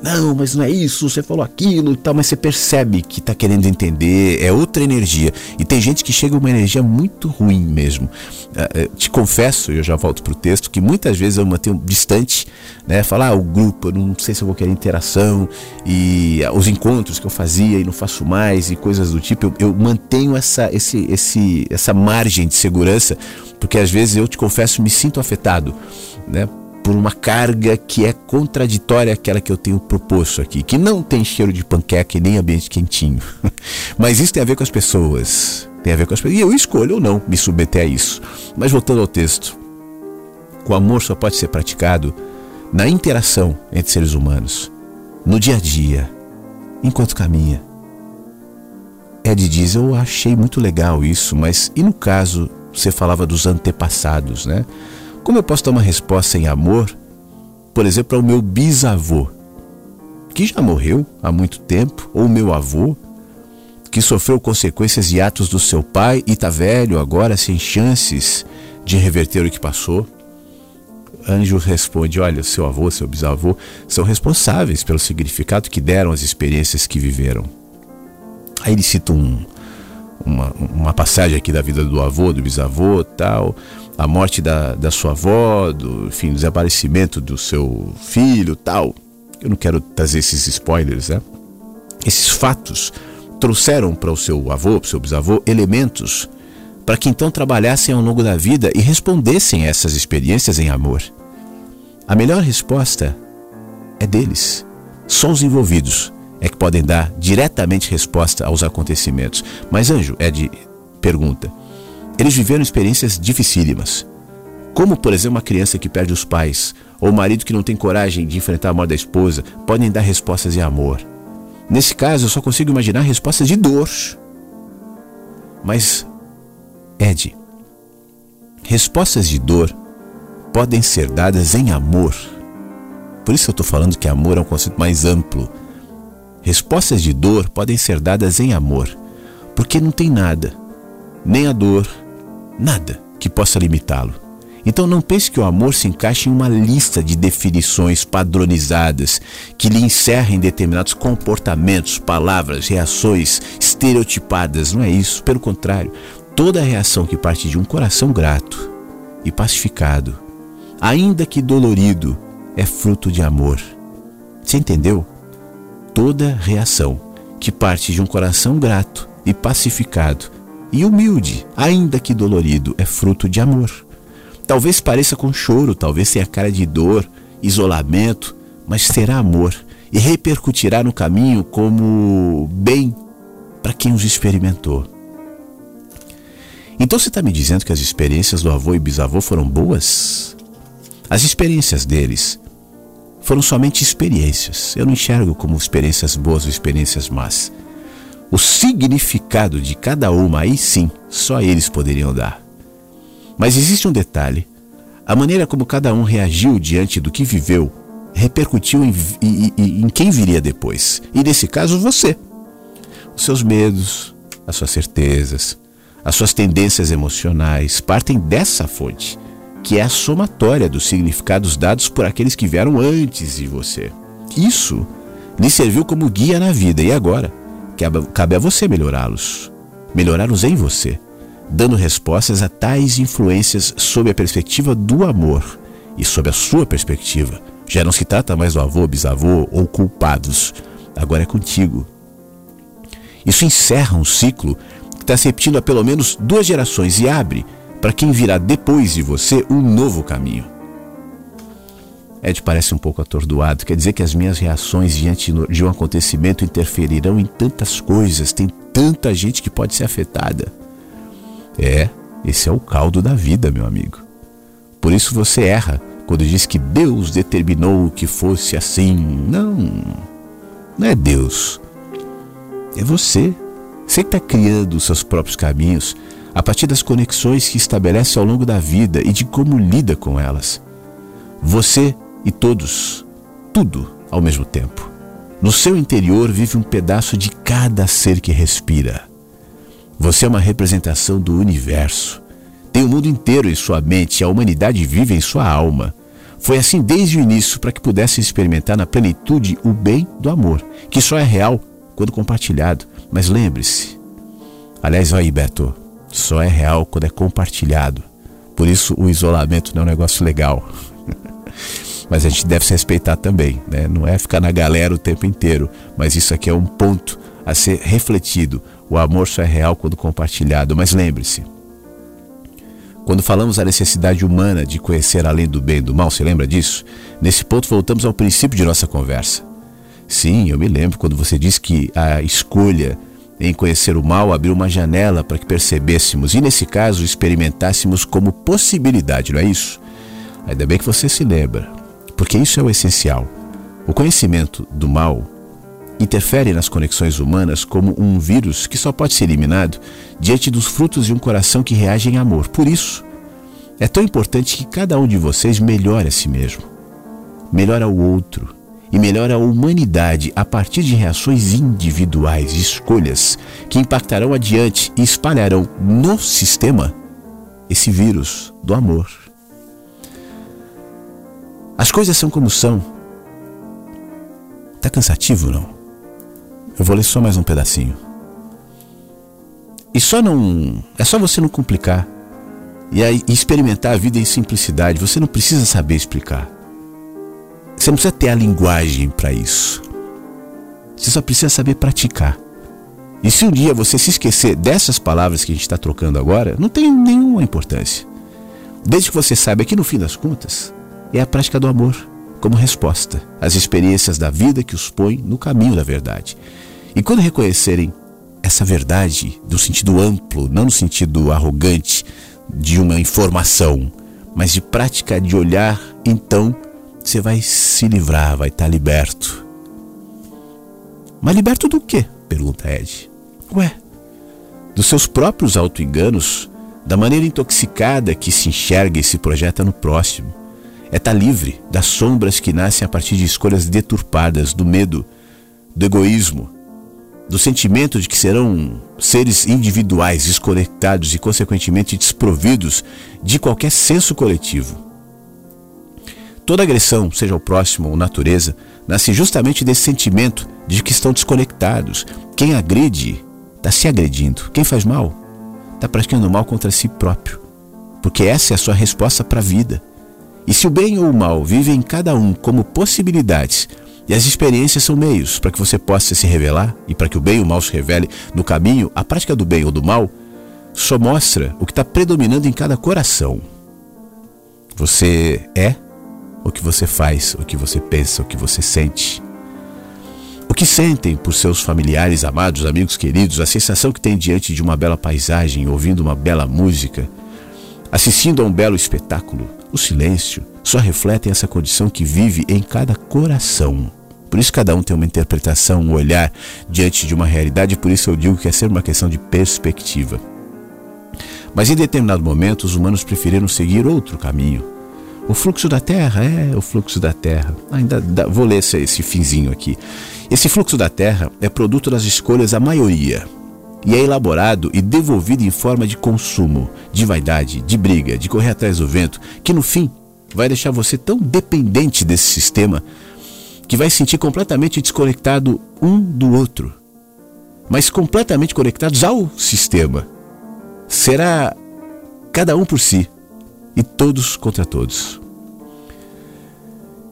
não, mas não é isso, você falou aquilo e tal, mas você percebe que está querendo entender, é outra energia. E tem gente que chega uma energia muito ruim mesmo. Uh, te confesso, eu já volto pro texto, que muitas vezes eu mantenho distante, né? Falar, ah, o grupo, eu não sei se eu vou querer interação, e uh, os encontros que eu fazia e não faço mais, e coisas do tipo, eu, eu mantenho essa, esse, esse, essa margem de segurança, porque às vezes eu te confesso, me sinto afetado, né? Por uma carga que é contraditória àquela que eu tenho proposto aqui, que não tem cheiro de panqueca e nem ambiente quentinho. Mas isso tem a ver com as pessoas. Tem a ver com as pessoas. E eu escolho ou não me submeter a isso. Mas voltando ao texto. O amor só pode ser praticado na interação entre seres humanos, no dia a dia, enquanto caminha. Ed diz: Eu achei muito legal isso, mas e no caso, você falava dos antepassados, né? Como eu posso dar uma resposta em amor, por exemplo, ao meu bisavô, que já morreu há muito tempo, ou meu avô, que sofreu consequências e atos do seu pai e está velho agora, sem chances de reverter o que passou? Anjo responde: Olha, seu avô, seu bisavô são responsáveis pelo significado que deram às experiências que viveram. Aí ele cita um, uma, uma passagem aqui da vida do avô, do bisavô tal a morte da, da sua avó, do enfim, desaparecimento do seu filho, tal. Eu não quero trazer esses spoilers, né? Esses fatos trouxeram para o seu avô, para o seu bisavô, elementos para que então trabalhassem ao longo da vida e respondessem a essas experiências em amor. A melhor resposta é deles. Só os envolvidos é que podem dar diretamente resposta aos acontecimentos. Mas, Anjo, é de pergunta. Eles viveram experiências dificílimas. Como, por exemplo, uma criança que perde os pais, ou o marido que não tem coragem de enfrentar a morte da esposa, podem dar respostas de amor. Nesse caso, eu só consigo imaginar respostas de dor. Mas, Ed, respostas de dor podem ser dadas em amor. Por isso eu estou falando que amor é um conceito mais amplo. Respostas de dor podem ser dadas em amor, porque não tem nada, nem a dor, nada que possa limitá-lo. Então não pense que o amor se encaixe em uma lista de definições padronizadas que lhe encerrem determinados comportamentos, palavras, reações estereotipadas. Não é isso. Pelo contrário, toda reação que parte de um coração grato e pacificado, ainda que dolorido, é fruto de amor. Você entendeu? Toda reação que parte de um coração grato e pacificado e humilde, ainda que dolorido, é fruto de amor. Talvez pareça com choro, talvez tenha cara de dor, isolamento, mas será amor e repercutirá no caminho como bem para quem os experimentou. Então você está me dizendo que as experiências do avô e bisavô foram boas? As experiências deles foram somente experiências. Eu não enxergo como experiências boas ou experiências más. O significado de cada uma, aí sim, só eles poderiam dar. Mas existe um detalhe: a maneira como cada um reagiu diante do que viveu repercutiu em, em, em quem viria depois. E nesse caso, você. Os seus medos, as suas certezas, as suas tendências emocionais partem dessa fonte, que é a somatória dos significados dados por aqueles que vieram antes de você. Isso lhe serviu como guia na vida e agora Cabe a você melhorá-los, melhorá-los em você, dando respostas a tais influências sob a perspectiva do amor e sob a sua perspectiva, Já não se trata mais do avô, bisavô ou culpados. Agora é contigo. Isso encerra um ciclo que está se repetindo há pelo menos duas gerações e abre para quem virá depois de você um novo caminho. Ed parece um pouco atordoado. Quer dizer que as minhas reações diante de um acontecimento interferirão em tantas coisas, tem tanta gente que pode ser afetada. É, esse é o caldo da vida, meu amigo. Por isso você erra quando diz que Deus determinou que fosse assim. Não, não é Deus. É você. Você que está criando os seus próprios caminhos a partir das conexões que estabelece ao longo da vida e de como lida com elas. Você e todos, tudo ao mesmo tempo. No seu interior vive um pedaço de cada ser que respira. Você é uma representação do universo. Tem o mundo inteiro em sua mente e a humanidade vive em sua alma. Foi assim desde o início para que pudesse experimentar na plenitude o bem do amor, que só é real quando compartilhado. Mas lembre-se. Aliás, aí, Beto, só é real quando é compartilhado. Por isso o isolamento não é um negócio legal. mas a gente deve se respeitar também, né? Não é ficar na galera o tempo inteiro, mas isso aqui é um ponto a ser refletido. O amor só é real quando compartilhado, mas lembre-se. Quando falamos da necessidade humana de conhecer além do bem e do mal, se lembra disso? Nesse ponto voltamos ao princípio de nossa conversa. Sim, eu me lembro quando você disse que a escolha em conhecer o mal abriu uma janela para que percebêssemos e, nesse caso, experimentássemos como possibilidade, não é isso? Ainda bem que você se lembra porque isso é o essencial. O conhecimento do mal interfere nas conexões humanas como um vírus que só pode ser eliminado diante dos frutos de um coração que reage em amor. Por isso, é tão importante que cada um de vocês melhore a si mesmo, melhore ao outro e melhore a humanidade a partir de reações individuais, escolhas que impactarão adiante e espalharão no sistema esse vírus do amor. As coisas são como são. Tá cansativo, não? Eu vou ler só mais um pedacinho. E só não. É só você não complicar. E aí experimentar a vida em simplicidade. Você não precisa saber explicar. Você não precisa ter a linguagem para isso. Você só precisa saber praticar. E se um dia você se esquecer dessas palavras que a gente está trocando agora, não tem nenhuma importância. Desde que você saiba que no fim das contas, é a prática do amor, como resposta às experiências da vida que os põe no caminho da verdade. E quando reconhecerem essa verdade no sentido amplo, não no sentido arrogante de uma informação, mas de prática de olhar, então você vai se livrar, vai estar liberto. Mas liberto do quê? pergunta Ed. Ué, dos seus próprios autoenganos, da maneira intoxicada que se enxerga e se projeta no próximo é estar tá livre das sombras que nascem a partir de escolhas deturpadas, do medo, do egoísmo, do sentimento de que serão seres individuais, desconectados e, consequentemente, desprovidos de qualquer senso coletivo. Toda agressão, seja ao próximo ou natureza, nasce justamente desse sentimento de que estão desconectados. Quem agride está se agredindo. Quem faz mal está praticando mal contra si próprio. Porque essa é a sua resposta para a vida. E se o bem ou o mal vivem em cada um como possibilidades, e as experiências são meios para que você possa se revelar e para que o bem e o mal se revele no caminho, a prática do bem ou do mal só mostra o que está predominando em cada coração. Você é o que você faz, o que você pensa, o que você sente. O que sentem por seus familiares, amados, amigos queridos, a sensação que tem diante de uma bela paisagem, ouvindo uma bela música, assistindo a um belo espetáculo, o silêncio só reflete essa condição que vive em cada coração. Por isso cada um tem uma interpretação, um olhar diante de uma realidade, por isso eu digo que é sempre uma questão de perspectiva. Mas em determinado momento os humanos preferiram seguir outro caminho. O fluxo da Terra é o fluxo da Terra. Ainda dá, vou ler esse, esse finzinho aqui. Esse fluxo da Terra é produto das escolhas da maioria, e é elaborado e devolvido em forma de consumo, de vaidade, de briga, de correr atrás do vento, que no fim vai deixar você tão dependente desse sistema que vai se sentir completamente desconectado um do outro, mas completamente conectados ao sistema. Será cada um por si e todos contra todos.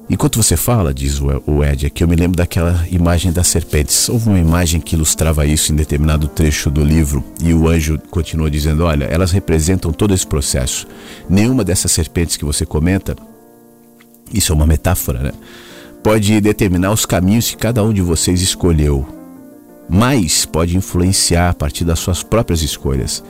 Enquanto você fala, diz o Ed, aqui eu me lembro daquela imagem das serpentes. Houve uma imagem que ilustrava isso em determinado trecho do livro e o anjo continuou dizendo: Olha, elas representam todo esse processo. Nenhuma dessas serpentes que você comenta, isso é uma metáfora, né? Pode determinar os caminhos que cada um de vocês escolheu, mas pode influenciar a partir das suas próprias escolhas.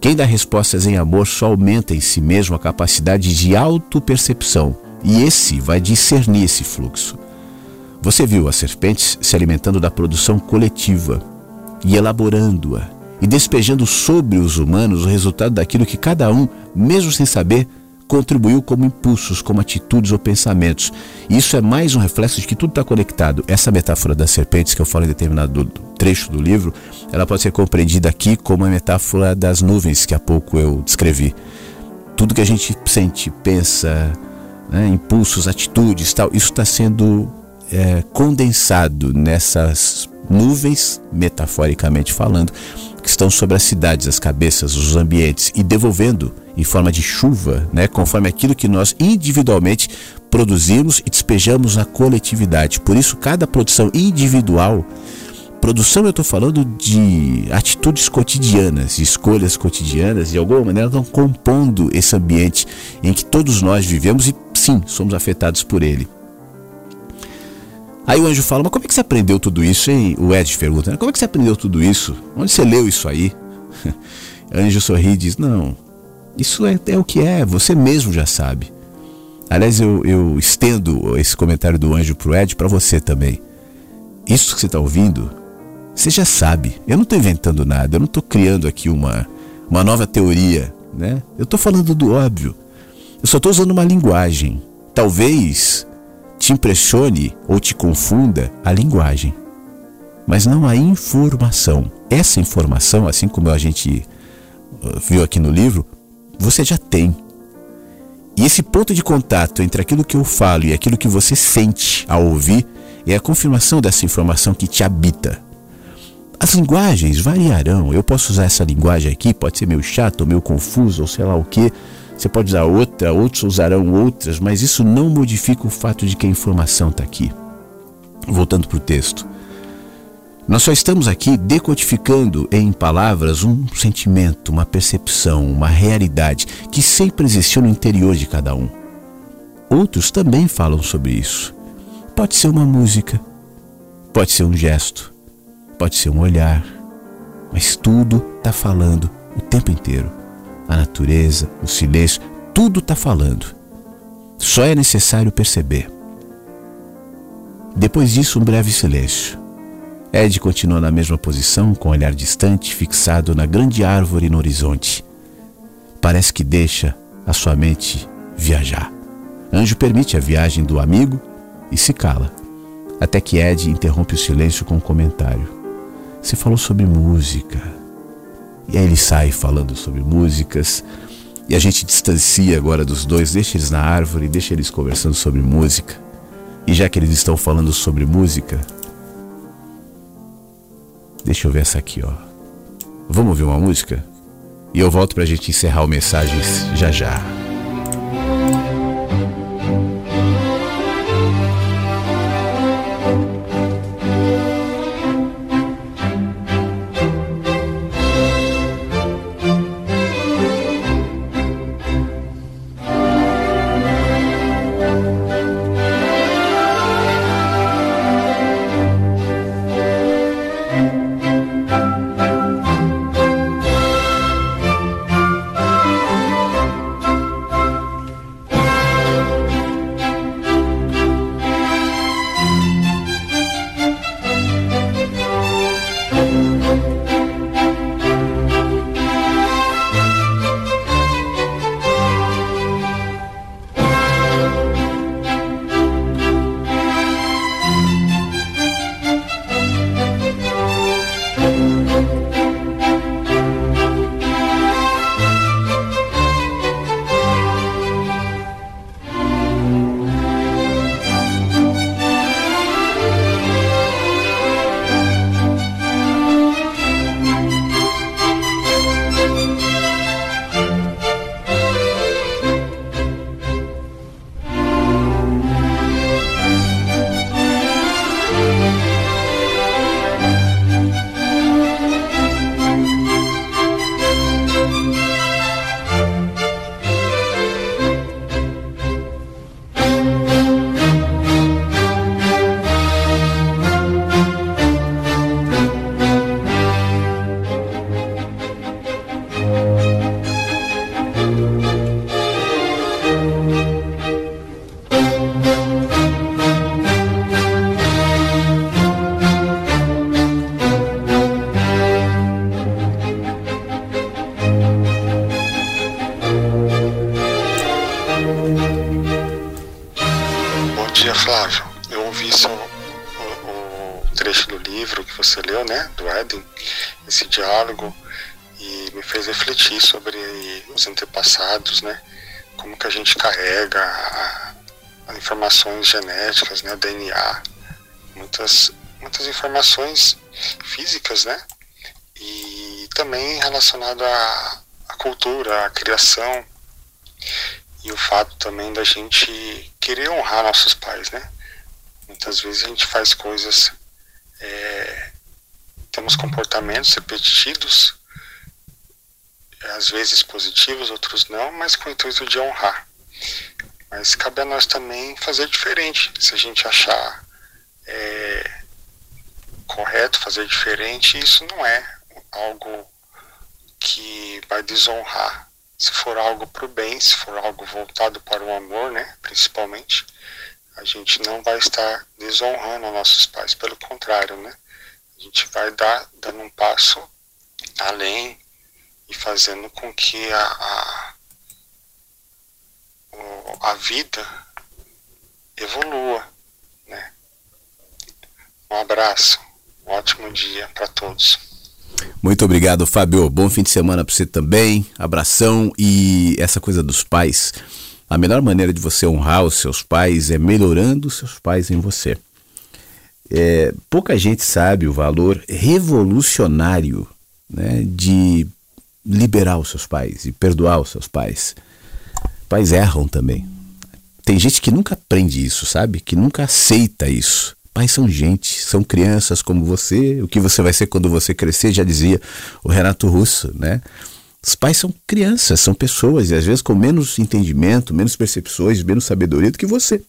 Quem dá respostas em amor só aumenta em si mesmo a capacidade de autopercepção e esse vai discernir esse fluxo. Você viu as serpentes se alimentando da produção coletiva e elaborando-a e despejando sobre os humanos o resultado daquilo que cada um, mesmo sem saber, contribuiu como impulsos, como atitudes ou pensamentos. E isso é mais um reflexo de que tudo está conectado. Essa metáfora das serpentes que eu falo em determinado trecho do livro, ela pode ser compreendida aqui como a metáfora das nuvens que há pouco eu descrevi. Tudo que a gente sente, pensa, né, impulsos, atitudes, tal, isso está sendo é, condensado nessas nuvens, metaforicamente falando, que estão sobre as cidades, as cabeças, os ambientes e devolvendo em forma de chuva, né, conforme aquilo que nós individualmente produzimos e despejamos na coletividade. Por isso, cada produção individual produção eu estou falando de atitudes cotidianas, escolhas cotidianas, de alguma maneira estão compondo esse ambiente em que todos nós vivemos e sim, somos afetados por ele. Aí o anjo fala, mas como é que você aprendeu tudo isso, hein? O Ed pergunta, como é que você aprendeu tudo isso? Onde você leu isso aí? anjo sorri e diz, não, isso é, é, o que é, você mesmo já sabe. Aliás, eu, eu estendo esse comentário do anjo para o Ed para você também. Isso que você está ouvindo você já sabe. Eu não estou inventando nada, eu não estou criando aqui uma, uma nova teoria, né? Eu estou falando do óbvio. Eu só estou usando uma linguagem. Talvez te impressione ou te confunda a linguagem, mas não a informação. Essa informação, assim como a gente uh, viu aqui no livro, você já tem. E esse ponto de contato entre aquilo que eu falo e aquilo que você sente ao ouvir é a confirmação dessa informação que te habita. As linguagens variarão. Eu posso usar essa linguagem aqui, pode ser meio chato, meio confuso, ou sei lá o que. Você pode usar outra, outros usarão outras, mas isso não modifica o fato de que a informação está aqui. Voltando para o texto. Nós só estamos aqui decodificando em palavras um sentimento, uma percepção, uma realidade que sempre existiu no interior de cada um. Outros também falam sobre isso. Pode ser uma música, pode ser um gesto, pode ser um olhar, mas tudo está falando o tempo inteiro. A natureza, o silêncio, tudo está falando. Só é necessário perceber. Depois disso, um breve silêncio. Ed continua na mesma posição, com o olhar distante, fixado na grande árvore no horizonte. Parece que deixa a sua mente viajar. Anjo permite a viagem do amigo e se cala, até que Ed interrompe o silêncio com um comentário. Você falou sobre música. E aí ele sai falando sobre músicas. E a gente distancia agora dos dois, deixa eles na árvore, deixa eles conversando sobre música. E já que eles estão falando sobre música, deixa eu ver essa aqui, ó. Vamos ouvir uma música? E eu volto pra gente encerrar o Mensagens já já. Né, como que a gente carrega as informações genéticas, né, DNA, muitas, muitas informações físicas, né, e também relacionado à, à cultura, à criação, e o fato também da gente querer honrar nossos pais, né? Muitas vezes a gente faz coisas, é, temos comportamentos repetidos, às vezes positivos, outros não, mas com o intuito de honrar. Mas cabe a nós também fazer diferente, se a gente achar é, correto fazer diferente, isso não é algo que vai desonrar. Se for algo para o bem, se for algo voltado para o amor, né, principalmente, a gente não vai estar desonrando nossos pais, pelo contrário, né, a gente vai dar dando um passo além e fazendo com que a, a, a vida evolua, né. Um abraço, um ótimo dia para todos. Muito obrigado, Fábio. Bom fim de semana para você também. Abração e essa coisa dos pais. A melhor maneira de você honrar os seus pais é melhorando os seus pais em você. É, pouca gente sabe o valor revolucionário né, de liberar os seus pais e perdoar os seus pais. Pais erram também. Tem gente que nunca aprende isso, sabe? Que nunca aceita isso. Pais são gente, são crianças como você. O que você vai ser quando você crescer, já dizia o Renato Russo, né? Os pais são crianças, são pessoas, e às vezes com menos entendimento, menos percepções, menos sabedoria do que você.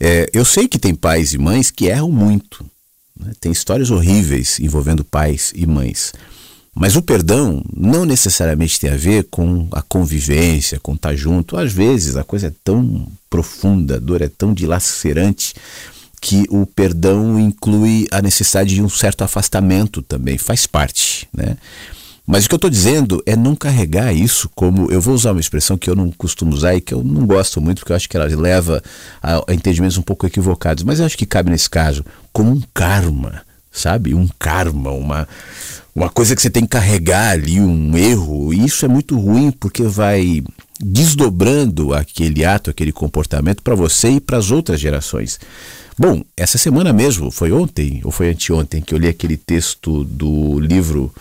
É, eu sei que tem pais e mães que erram muito. Né? Tem histórias horríveis envolvendo pais e mães. Mas o perdão não necessariamente tem a ver com a convivência, com estar junto. Às vezes a coisa é tão profunda, a dor é tão dilacerante que o perdão inclui a necessidade de um certo afastamento também, faz parte, né? Mas o que eu estou dizendo é não carregar isso como. Eu vou usar uma expressão que eu não costumo usar e que eu não gosto muito, porque eu acho que ela leva a, a entendimentos um pouco equivocados, mas eu acho que cabe nesse caso como um karma, sabe? Um karma, uma, uma coisa que você tem que carregar ali, um erro, e isso é muito ruim porque vai desdobrando aquele ato, aquele comportamento para você e para as outras gerações. Bom, essa semana mesmo, foi ontem ou foi anteontem que eu li aquele texto do livro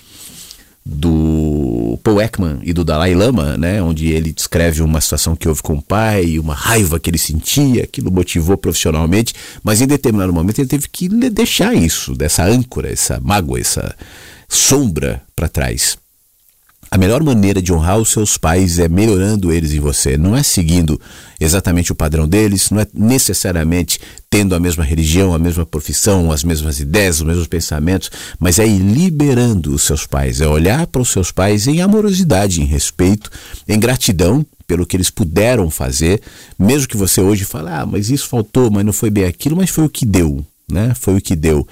do Paul Ekman e do Dalai Lama, né, onde ele descreve uma situação que houve com o pai, uma raiva que ele sentia, aquilo motivou profissionalmente, mas em determinado momento ele teve que deixar isso, dessa âncora, essa mágoa, essa sombra para trás. A melhor maneira de honrar os seus pais é melhorando eles em você. Não é seguindo exatamente o padrão deles, não é necessariamente tendo a mesma religião, a mesma profissão, as mesmas ideias, os mesmos pensamentos, mas é ir liberando os seus pais, é olhar para os seus pais em amorosidade, em respeito, em gratidão pelo que eles puderam fazer, mesmo que você hoje fale, ah, mas isso faltou, mas não foi bem aquilo, mas foi o que deu, né? Foi o que deu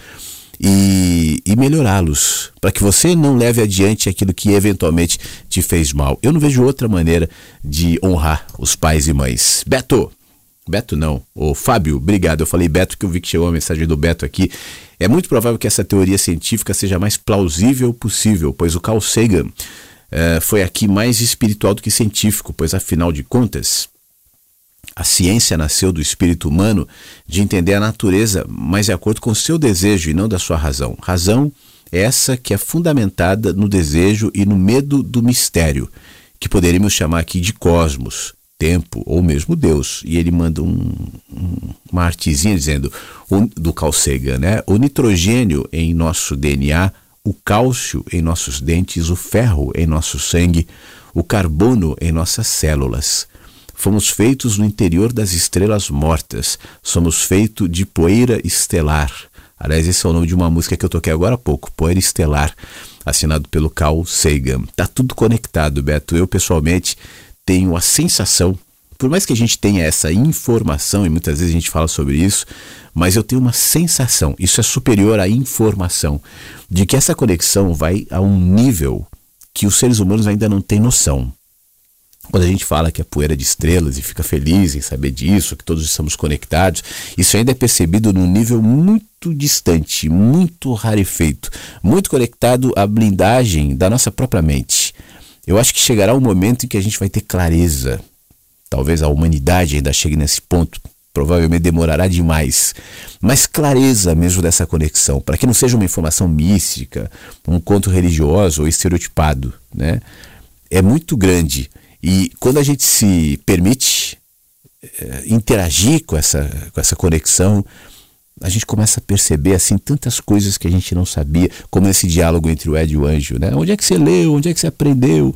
e, e melhorá-los, para que você não leve adiante aquilo que eventualmente te fez mal. Eu não vejo outra maneira de honrar os pais e mães. Beto, Beto não, o Fábio, obrigado. Eu falei Beto que eu vi que chegou a mensagem do Beto aqui. É muito provável que essa teoria científica seja a mais plausível possível, pois o Carl Sagan uh, foi aqui mais espiritual do que científico, pois afinal de contas, a ciência nasceu do espírito humano de entender a natureza, mas de acordo com o seu desejo e não da sua razão. Razão essa que é fundamentada no desejo e no medo do mistério, que poderíamos chamar aqui de cosmos, tempo ou mesmo Deus. E ele manda um, um, uma artezinha dizendo, do Carl Sagan, né? O nitrogênio em nosso DNA, o cálcio em nossos dentes, o ferro em nosso sangue, o carbono em nossas células. Fomos feitos no interior das estrelas mortas. Somos feitos de poeira estelar. Aliás, esse é o nome de uma música que eu toquei agora há pouco, Poeira Estelar, assinado pelo Carl Sagan. Tá tudo conectado, Beto. Eu pessoalmente tenho a sensação, por mais que a gente tenha essa informação e muitas vezes a gente fala sobre isso, mas eu tenho uma sensação, isso é superior à informação, de que essa conexão vai a um nível que os seres humanos ainda não têm noção. Quando a gente fala que é poeira de estrelas e fica feliz em saber disso, que todos estamos conectados, isso ainda é percebido num nível muito distante, muito rarefeito, muito conectado à blindagem da nossa própria mente. Eu acho que chegará um momento em que a gente vai ter clareza. Talvez a humanidade ainda chegue nesse ponto, provavelmente demorará demais, mas clareza mesmo dessa conexão, para que não seja uma informação mística, um conto religioso ou estereotipado, né? É muito grande e quando a gente se permite é, interagir com essa, com essa conexão, a gente começa a perceber assim tantas coisas que a gente não sabia, como esse diálogo entre o Ed e o Anjo, né? Onde é que você leu? Onde é que você aprendeu?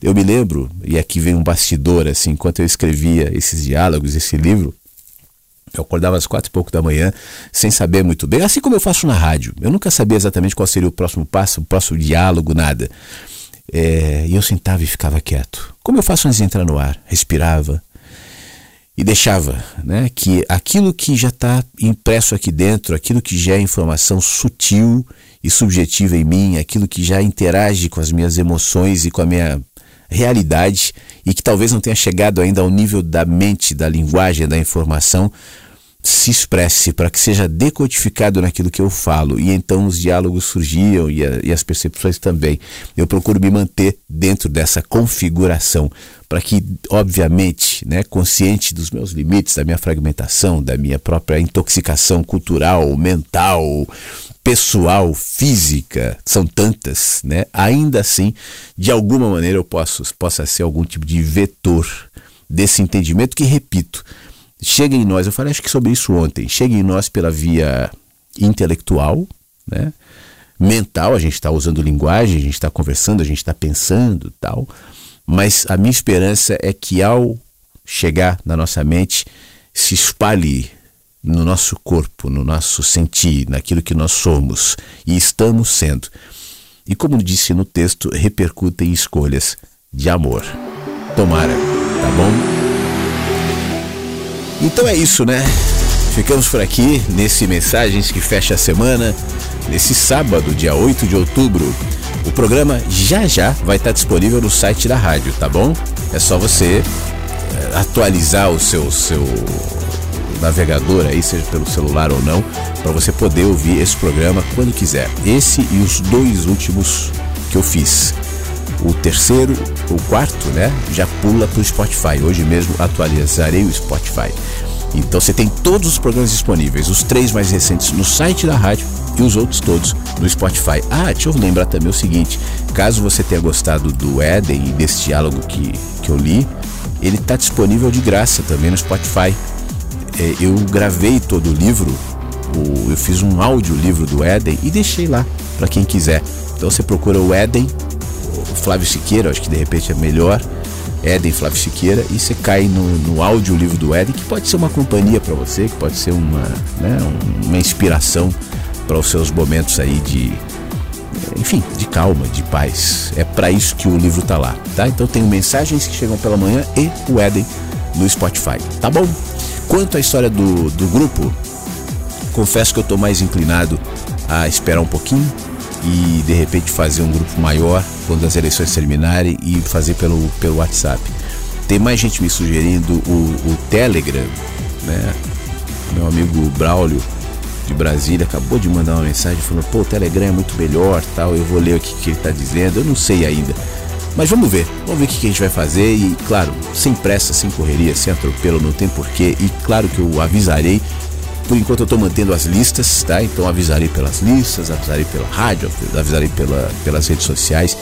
Eu me lembro, e aqui vem um bastidor assim, enquanto eu escrevia esses diálogos, esse livro, eu acordava às quatro e pouco da manhã, sem saber muito bem, assim como eu faço na rádio. Eu nunca sabia exatamente qual seria o próximo passo, o próximo diálogo, nada. É, eu sentava e ficava quieto. Como eu faço antes de entrar no ar? Respirava e deixava né, que aquilo que já está impresso aqui dentro, aquilo que já é informação sutil e subjetiva em mim, aquilo que já interage com as minhas emoções e com a minha realidade e que talvez não tenha chegado ainda ao nível da mente, da linguagem, da informação, se expresse, para que seja decodificado naquilo que eu falo. E então os diálogos surgiam e, a, e, as percepções também. Eu procuro me manter dentro dessa configuração, para que, obviamente, né, consciente dos meus limites, da minha fragmentação, da minha própria intoxicação cultural, mental, pessoal, física, são tantas, né? Ainda assim, de alguma maneira eu posso, possa ser algum tipo de vetor desse entendimento que, repito, chega em nós, eu falei acho que sobre isso ontem, chega em nós pela via intelectual, né? mental, a gente está usando linguagem, a gente está conversando, a gente está pensando tal, mas a minha esperança é que ao chegar na nossa mente, se espalhe no nosso corpo, no nosso sentir, naquilo que nós somos e estamos sendo. E como disse no texto, repercutem escolhas de amor. Tomara, tá bom? Então é isso, né? Ficamos por aqui nesse Mensagens que fecha a semana, nesse sábado, dia 8 de outubro. O programa já já vai estar disponível no site da rádio, tá bom? É só você eh, atualizar o seu, seu navegador aí, seja pelo celular ou não, para você poder ouvir esse programa quando quiser. Esse e os dois últimos que eu fiz. O terceiro, o quarto, né? Já pula para o Spotify. Hoje mesmo atualizarei o Spotify. Então você tem todos os programas disponíveis, os três mais recentes no site da rádio e os outros todos no Spotify. Ah, deixa eu lembrar também o seguinte: caso você tenha gostado do Éden e desse diálogo que, que eu li, ele está disponível de graça também no Spotify. É, eu gravei todo o livro, eu fiz um áudio livro do Éden e deixei lá para quem quiser. Então você procura o Éden, Flávio Siqueira, acho que de repente é melhor Éden Flávio Siqueira e você cai no, no áudio livro do Éden, que pode ser uma companhia para você, que pode ser uma, né, uma inspiração para os seus momentos aí de, enfim, de calma, de paz. É para isso que o livro tá lá, tá? Então tem mensagens que chegam pela manhã e o Éden no Spotify, tá bom? Quanto à história do, do grupo, confesso que eu tô mais inclinado a esperar um pouquinho e de repente fazer um grupo maior quando as eleições terminarem e fazer pelo, pelo WhatsApp. Tem mais gente me sugerindo o, o Telegram, né? Meu amigo Braulio de Brasília acabou de mandar uma mensagem falando: pô, o Telegram é muito melhor, tal. Eu vou ler o que, que ele está dizendo. Eu não sei ainda. Mas vamos ver, vamos ver o que, que a gente vai fazer e, claro, sem pressa, sem correria, sem atropelo, não tem porquê. E claro que eu avisarei por enquanto eu estou mantendo as listas, tá? Então avisarei pelas listas, avisarei pela rádio, avisarei pela, pelas redes sociais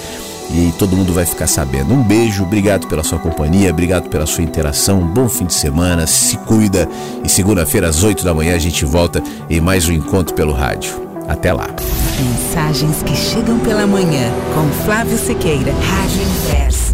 e todo mundo vai ficar sabendo. Um beijo, obrigado pela sua companhia, obrigado pela sua interação, um bom fim de semana, se cuida e segunda-feira às 8 da manhã a gente volta em mais um encontro pelo rádio. Até lá. Mensagens que chegam pela manhã com Flávio Sequeira, Rádio Inverso.